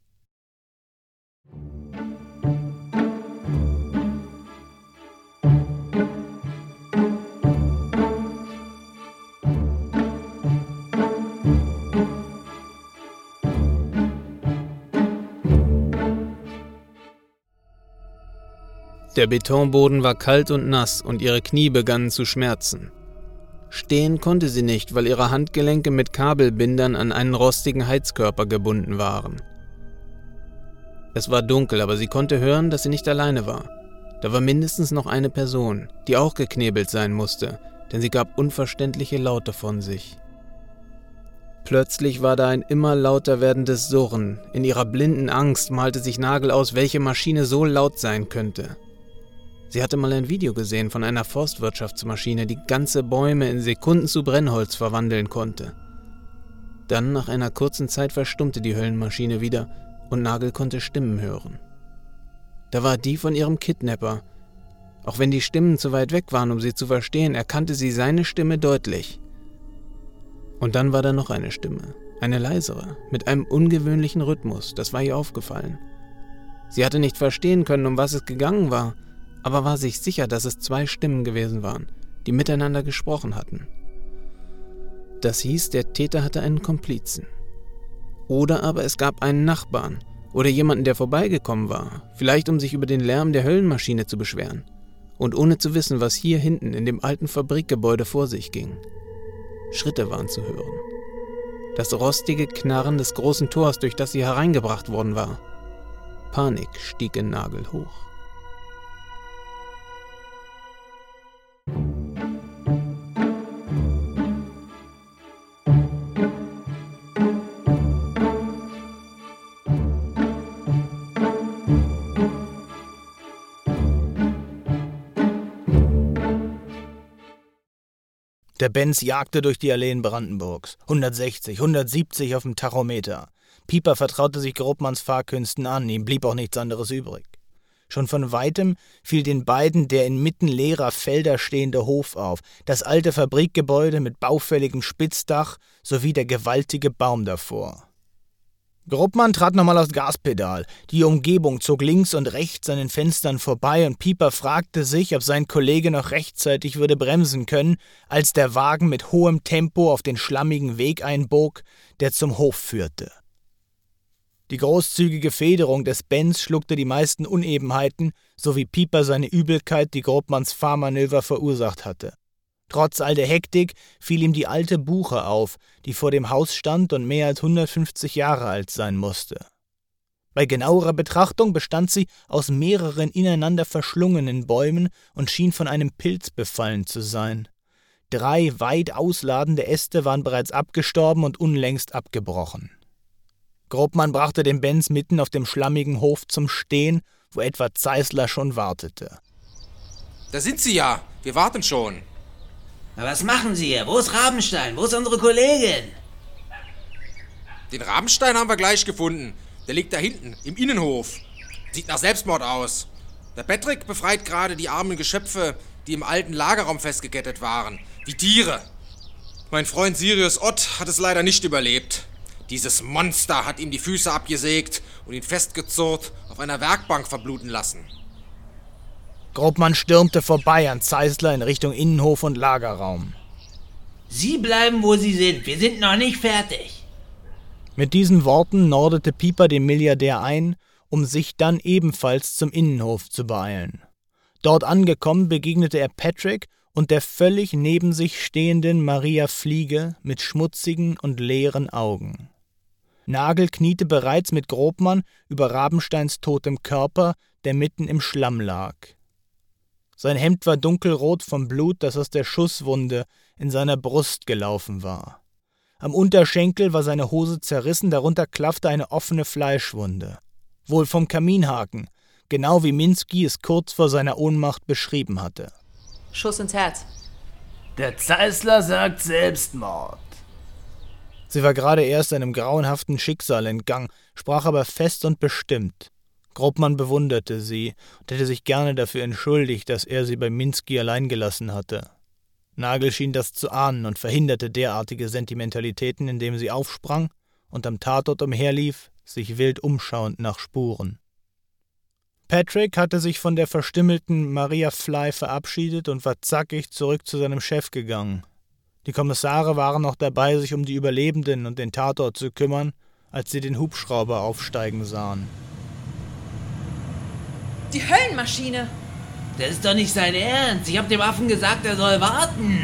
Der Betonboden war kalt und nass und ihre Knie begannen zu schmerzen. Stehen konnte sie nicht, weil ihre Handgelenke mit Kabelbindern an einen rostigen Heizkörper gebunden waren. Es war dunkel, aber sie konnte hören, dass sie nicht alleine war. Da war mindestens noch eine Person, die auch geknebelt sein musste, denn sie gab unverständliche Laute von sich. Plötzlich war da ein immer lauter werdendes Surren. In ihrer blinden Angst malte sich Nagel aus, welche Maschine so laut sein könnte. Sie hatte mal ein Video gesehen von einer Forstwirtschaftsmaschine, die ganze Bäume in Sekunden zu Brennholz verwandeln konnte. Dann, nach einer kurzen Zeit, verstummte die Höllenmaschine wieder und Nagel konnte Stimmen hören. Da war die von ihrem Kidnapper. Auch wenn die Stimmen zu weit weg waren, um sie zu verstehen, erkannte sie seine Stimme deutlich. Und dann war da noch eine Stimme, eine leisere, mit einem ungewöhnlichen Rhythmus, das war ihr aufgefallen. Sie hatte nicht verstehen können, um was es gegangen war, aber war sich sicher, dass es zwei Stimmen gewesen waren, die miteinander gesprochen hatten. Das hieß, der Täter hatte einen Komplizen. Oder aber es gab einen Nachbarn oder jemanden, der vorbeigekommen war, vielleicht um sich über den Lärm der Höllenmaschine zu beschweren, und ohne zu wissen, was hier hinten in dem alten Fabrikgebäude vor sich ging. Schritte waren zu hören. Das rostige Knarren des großen Tors, durch das sie hereingebracht worden war. Panik stieg in Nagel hoch. Der Benz jagte durch die Alleen Brandenburgs. 160, 170 auf dem Tachometer. Pieper vertraute sich Grobmanns Fahrkünsten an, ihm blieb auch nichts anderes übrig. Schon von weitem fiel den beiden der inmitten leerer Felder stehende Hof auf, das alte Fabrikgebäude mit baufälligem Spitzdach sowie der gewaltige Baum davor. Gruppmann trat nochmal aufs Gaspedal. Die Umgebung zog links und rechts an den Fenstern vorbei und Pieper fragte sich, ob sein Kollege noch rechtzeitig würde bremsen können, als der Wagen mit hohem Tempo auf den schlammigen Weg einbog, der zum Hof führte. Die großzügige Federung des Benz schluckte die meisten Unebenheiten, so wie Pieper seine Übelkeit, die Grobmanns Fahrmanöver verursacht hatte. Trotz all der Hektik fiel ihm die alte Buche auf, die vor dem Haus stand und mehr als 150 Jahre alt sein musste. Bei genauerer Betrachtung bestand sie aus mehreren ineinander verschlungenen Bäumen und schien von einem Pilz befallen zu sein. Drei weit ausladende Äste waren bereits abgestorben und unlängst abgebrochen. Grobmann brachte den Benz mitten auf dem schlammigen Hof zum Stehen, wo etwa Zeisler schon wartete. Da sind Sie ja. Wir warten schon. Na, was machen Sie hier? Wo ist Rabenstein? Wo ist unsere Kollegin? Den Rabenstein haben wir gleich gefunden. Der liegt da hinten, im Innenhof. Sieht nach Selbstmord aus. Der Patrick befreit gerade die armen Geschöpfe, die im alten Lagerraum festgekettet waren. Wie Tiere. Mein Freund Sirius Ott hat es leider nicht überlebt. Dieses Monster hat ihm die Füße abgesägt und ihn festgezurrt auf einer Werkbank verbluten lassen. Grobmann stürmte vorbei an Zeisler in Richtung Innenhof und Lagerraum. Sie bleiben, wo Sie sind. Wir sind noch nicht fertig. Mit diesen Worten nordete Pieper den Milliardär ein um sich dann ebenfalls zum Innenhof zu beeilen. Dort angekommen begegnete er Patrick und der völlig neben sich stehenden Maria Fliege mit schmutzigen und leeren Augen. Nagel kniete bereits mit Grobmann über Rabensteins totem Körper, der mitten im Schlamm lag. Sein Hemd war dunkelrot vom Blut, das aus der Schusswunde in seiner Brust gelaufen war. Am Unterschenkel war seine Hose zerrissen, darunter klaffte eine offene Fleischwunde. Wohl vom Kaminhaken, genau wie Minsky es kurz vor seiner Ohnmacht beschrieben hatte. Schuss ins Herz. Der Zeissler sagt Selbstmord. Sie war gerade erst einem grauenhaften Schicksal entgangen, sprach aber fest und bestimmt. Grobmann bewunderte sie und hätte sich gerne dafür entschuldigt, dass er sie bei Minsky allein gelassen hatte. Nagel schien das zu ahnen und verhinderte derartige Sentimentalitäten, indem sie aufsprang und am Tatort umherlief, sich wild umschauend nach Spuren. Patrick hatte sich von der verstümmelten Maria Fly verabschiedet und war zackig zurück zu seinem Chef gegangen. Die Kommissare waren noch dabei, sich um die Überlebenden und den Tatort zu kümmern, als sie den Hubschrauber aufsteigen sahen. Die Höllenmaschine! Das ist doch nicht sein Ernst. Ich hab dem Affen gesagt, er soll warten.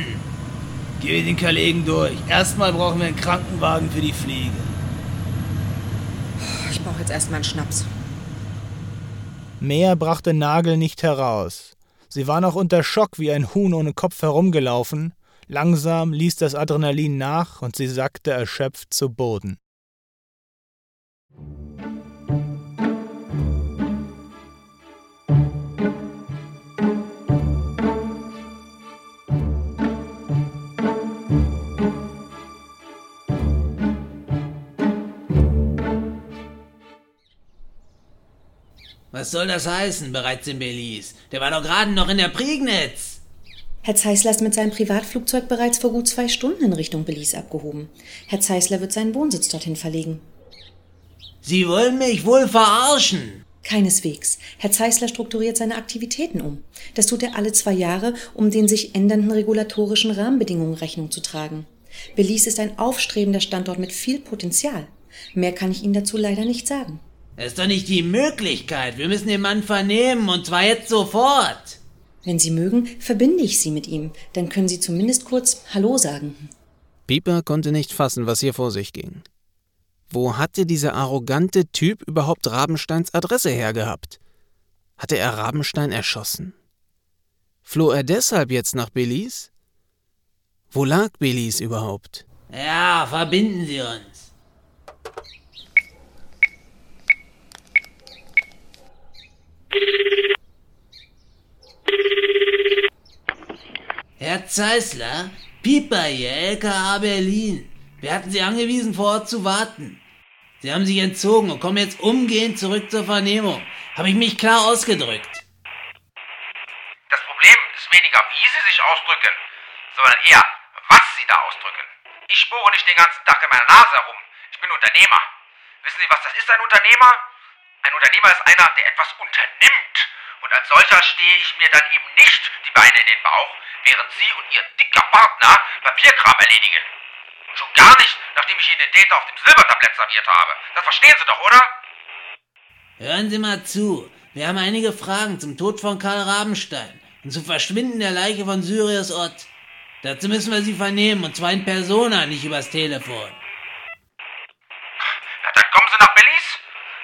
Geh den Kollegen durch. Erstmal brauchen wir einen Krankenwagen für die Fliege. Ich brauche jetzt erstmal einen Schnaps. Mehr brachte Nagel nicht heraus. Sie war noch unter Schock wie ein Huhn ohne Kopf herumgelaufen. Langsam ließ das Adrenalin nach und sie sackte erschöpft zu Boden. Was soll das heißen, bereits in Belize? Der war doch gerade noch in der Prignitz. Herr Zeisler ist mit seinem Privatflugzeug bereits vor gut zwei Stunden in Richtung Belize abgehoben. Herr Zeisler wird seinen Wohnsitz dorthin verlegen. Sie wollen mich wohl verarschen. Keineswegs. Herr Zeisler strukturiert seine Aktivitäten um. Das tut er alle zwei Jahre, um den sich ändernden regulatorischen Rahmenbedingungen Rechnung zu tragen. Belize ist ein aufstrebender Standort mit viel Potenzial. Mehr kann ich Ihnen dazu leider nicht sagen. Das ist doch nicht die Möglichkeit. Wir müssen den Mann vernehmen und zwar jetzt sofort. Wenn Sie mögen, verbinde ich Sie mit ihm. Dann können Sie zumindest kurz Hallo sagen. Pieper konnte nicht fassen, was hier vor sich ging. Wo hatte dieser arrogante Typ überhaupt Rabensteins Adresse hergehabt? Hatte er Rabenstein erschossen? Floh er deshalb jetzt nach Belize? Wo lag Belize überhaupt? Ja, verbinden Sie uns. Herr Zeisler, Pieper hier, LKA Berlin. Wir hatten Sie angewiesen, vor Ort zu warten. Sie haben sich entzogen und kommen jetzt umgehend zurück zur Vernehmung. Habe ich mich klar ausgedrückt? Das Problem ist weniger, wie Sie sich ausdrücken, sondern eher, was Sie da ausdrücken. Ich spore nicht den ganzen Tag in meiner Nase herum. Ich bin Unternehmer. Wissen Sie, was das ist, ein Unternehmer? Ein Unternehmer ist einer, der etwas unternimmt. Und als solcher stehe ich mir dann eben nicht die Beine in den Bauch, während Sie und Ihr dicker Partner Papierkram erledigen. Und schon gar nicht, nachdem ich Ihnen den Täter auf dem Silbertablett serviert habe. Das verstehen Sie doch, oder? Hören Sie mal zu. Wir haben einige Fragen zum Tod von Karl Rabenstein und zum Verschwinden der Leiche von Syrius Ott. Dazu müssen wir Sie vernehmen, und zwar in Persona, nicht übers Telefon. Na, dann kommen Sie nach Belize.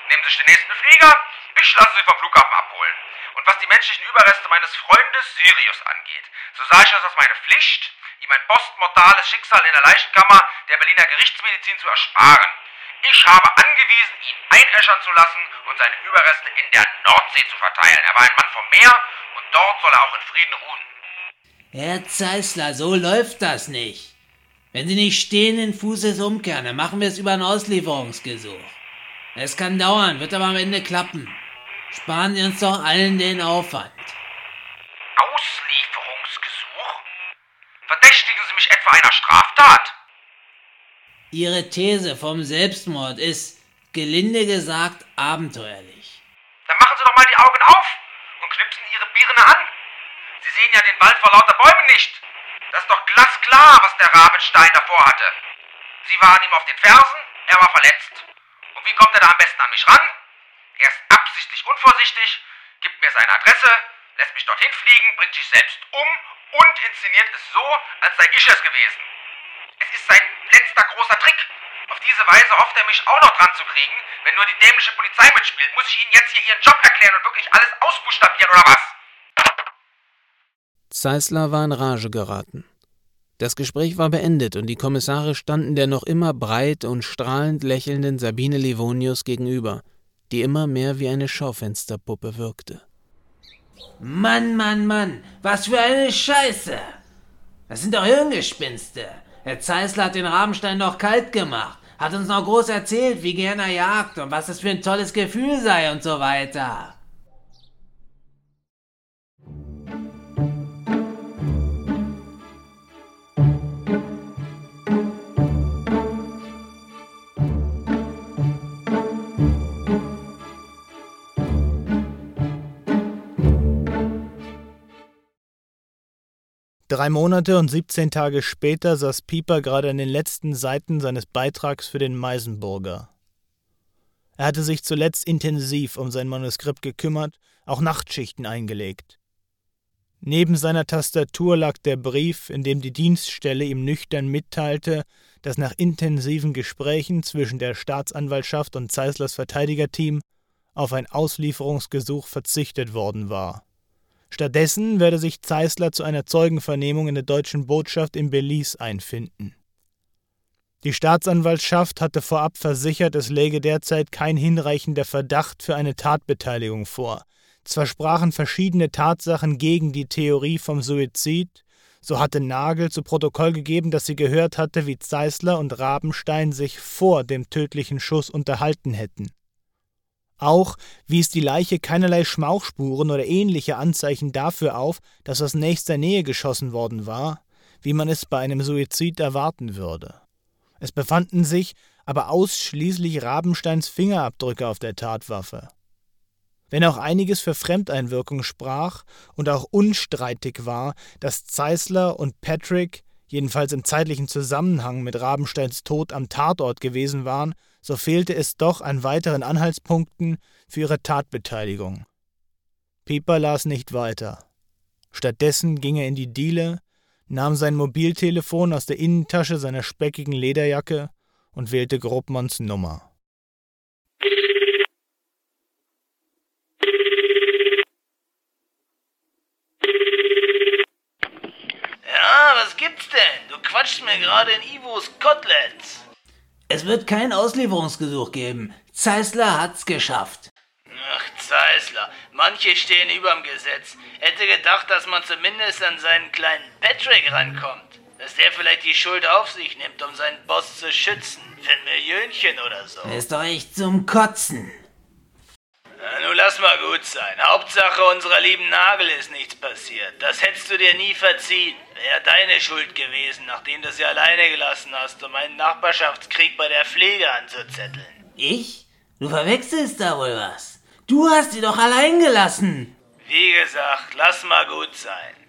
Nehmen Sie sich den nächsten Flieger. Ich lasse Sie vom Flughafen abholen. Und was die menschlichen Überreste meines Freundes Sirius angeht, so sah ich es als meine Pflicht, ihm ein postmortales Schicksal in der Leichenkammer der Berliner Gerichtsmedizin zu ersparen. Ich habe angewiesen, ihn einäschern zu lassen und seine Überreste in der Nordsee zu verteilen. Er war ein Mann vom Meer und dort soll er auch in Frieden ruhen. Herr Zeisler, so läuft das nicht. Wenn Sie nicht stehenden Fußes umkehren, dann machen wir es über ein Auslieferungsgesuch. Es kann dauern, wird aber am Ende klappen. Sparen Sie uns doch allen den Aufwand. Auslieferungsgesuch? Verdächtigen Sie mich etwa einer Straftat? Ihre These vom Selbstmord ist, gelinde gesagt, abenteuerlich. Dann machen Sie doch mal die Augen auf und knipsen Ihre Birne an. Sie sehen ja den Wald vor lauter Bäumen nicht. Das ist doch glasklar, was der Rabenstein davor hatte. Sie waren ihm auf den Fersen, er war verletzt. Und wie kommt er da am besten an mich ran? Er ist absichtlich unvorsichtig, gibt mir seine Adresse, lässt mich dorthin fliegen, bringt sich selbst um und inszeniert es so, als sei ich es gewesen. Es ist sein letzter großer Trick. Auf diese Weise hofft er mich auch noch dran zu kriegen. Wenn nur die dämliche Polizei mitspielt, muss ich Ihnen jetzt hier Ihren Job erklären und wirklich alles ausbuchstabieren oder was? Zeisler war in Rage geraten. Das Gespräch war beendet und die Kommissare standen der noch immer breit und strahlend lächelnden Sabine Livonius gegenüber, die immer mehr wie eine Schaufensterpuppe wirkte. Mann, Mann, Mann, was für eine Scheiße! Das sind doch Hirngespinste. Herr Zeisler hat den Rabenstein noch kalt gemacht, hat uns noch groß erzählt, wie gern er jagt und was das für ein tolles Gefühl sei und so weiter. Drei Monate und 17 Tage später saß Pieper gerade an den letzten Seiten seines Beitrags für den Meisenburger. Er hatte sich zuletzt intensiv um sein Manuskript gekümmert, auch Nachtschichten eingelegt. Neben seiner Tastatur lag der Brief, in dem die Dienststelle ihm nüchtern mitteilte, dass nach intensiven Gesprächen zwischen der Staatsanwaltschaft und Zeislers Verteidigerteam auf ein Auslieferungsgesuch verzichtet worden war. Stattdessen werde sich Zeisler zu einer Zeugenvernehmung in der deutschen Botschaft in Belize einfinden. Die Staatsanwaltschaft hatte vorab versichert, es läge derzeit kein hinreichender Verdacht für eine Tatbeteiligung vor. Zwar sprachen verschiedene Tatsachen gegen die Theorie vom Suizid, so hatte Nagel zu Protokoll gegeben, dass sie gehört hatte, wie Zeisler und Rabenstein sich vor dem tödlichen Schuss unterhalten hätten. Auch wies die Leiche keinerlei Schmauchspuren oder ähnliche Anzeichen dafür auf, dass aus nächster Nähe geschossen worden war, wie man es bei einem Suizid erwarten würde. Es befanden sich aber ausschließlich Rabensteins Fingerabdrücke auf der Tatwaffe. Wenn auch einiges für Fremdeinwirkung sprach und auch unstreitig war, dass Zeisler und Patrick, jedenfalls im zeitlichen Zusammenhang mit Rabensteins Tod am Tatort gewesen waren, so fehlte es doch an weiteren Anhaltspunkten für ihre Tatbeteiligung. Pieper las nicht weiter. Stattdessen ging er in die Diele, nahm sein Mobiltelefon aus der Innentasche seiner speckigen Lederjacke und wählte Grobmanns Nummer. Ja, was gibt's denn? Du quatschst mir gerade in Ivos Koteletts. Es wird kein Auslieferungsgesuch geben. Zeisler hat's geschafft. Ach, Zeisler. Manche stehen überm Gesetz. Hätte gedacht, dass man zumindest an seinen kleinen Patrick rankommt. Dass der vielleicht die Schuld auf sich nimmt, um seinen Boss zu schützen. Für ein Millionchen oder so. Ist doch echt zum Kotzen. Na, nun lass mal gut sein. Hauptsache unserer lieben Nagel ist nichts passiert. Das hättest du dir nie verziehen. Wäre deine Schuld gewesen, nachdem du sie alleine gelassen hast, um einen Nachbarschaftskrieg bei der Pflege anzuzetteln. Ich? Du verwechselst da wohl was. Du hast sie doch allein gelassen. Wie gesagt, lass mal gut sein.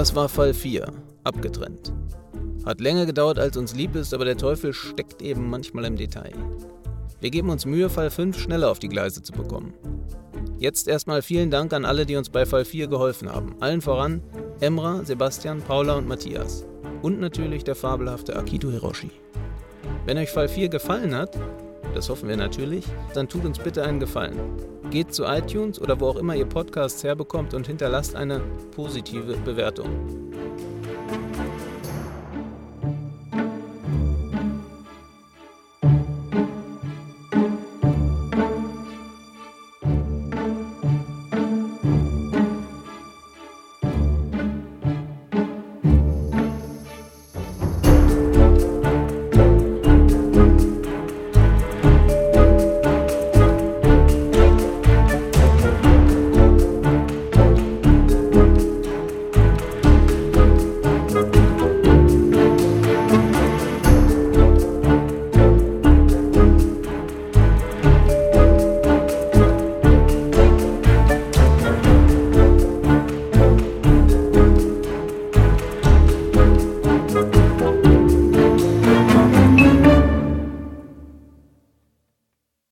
Das war Fall 4, abgetrennt. Hat länger gedauert, als uns lieb ist, aber der Teufel steckt eben manchmal im Detail. Wir geben uns Mühe, Fall 5 schneller auf die Gleise zu bekommen. Jetzt erstmal vielen Dank an alle, die uns bei Fall 4 geholfen haben. Allen voran Emra, Sebastian, Paula und Matthias. Und natürlich der fabelhafte Akito Hiroshi. Wenn euch Fall 4 gefallen hat, das hoffen wir natürlich, dann tut uns bitte einen Gefallen. Geht zu iTunes oder wo auch immer ihr Podcasts herbekommt und hinterlasst eine positive Bewertung.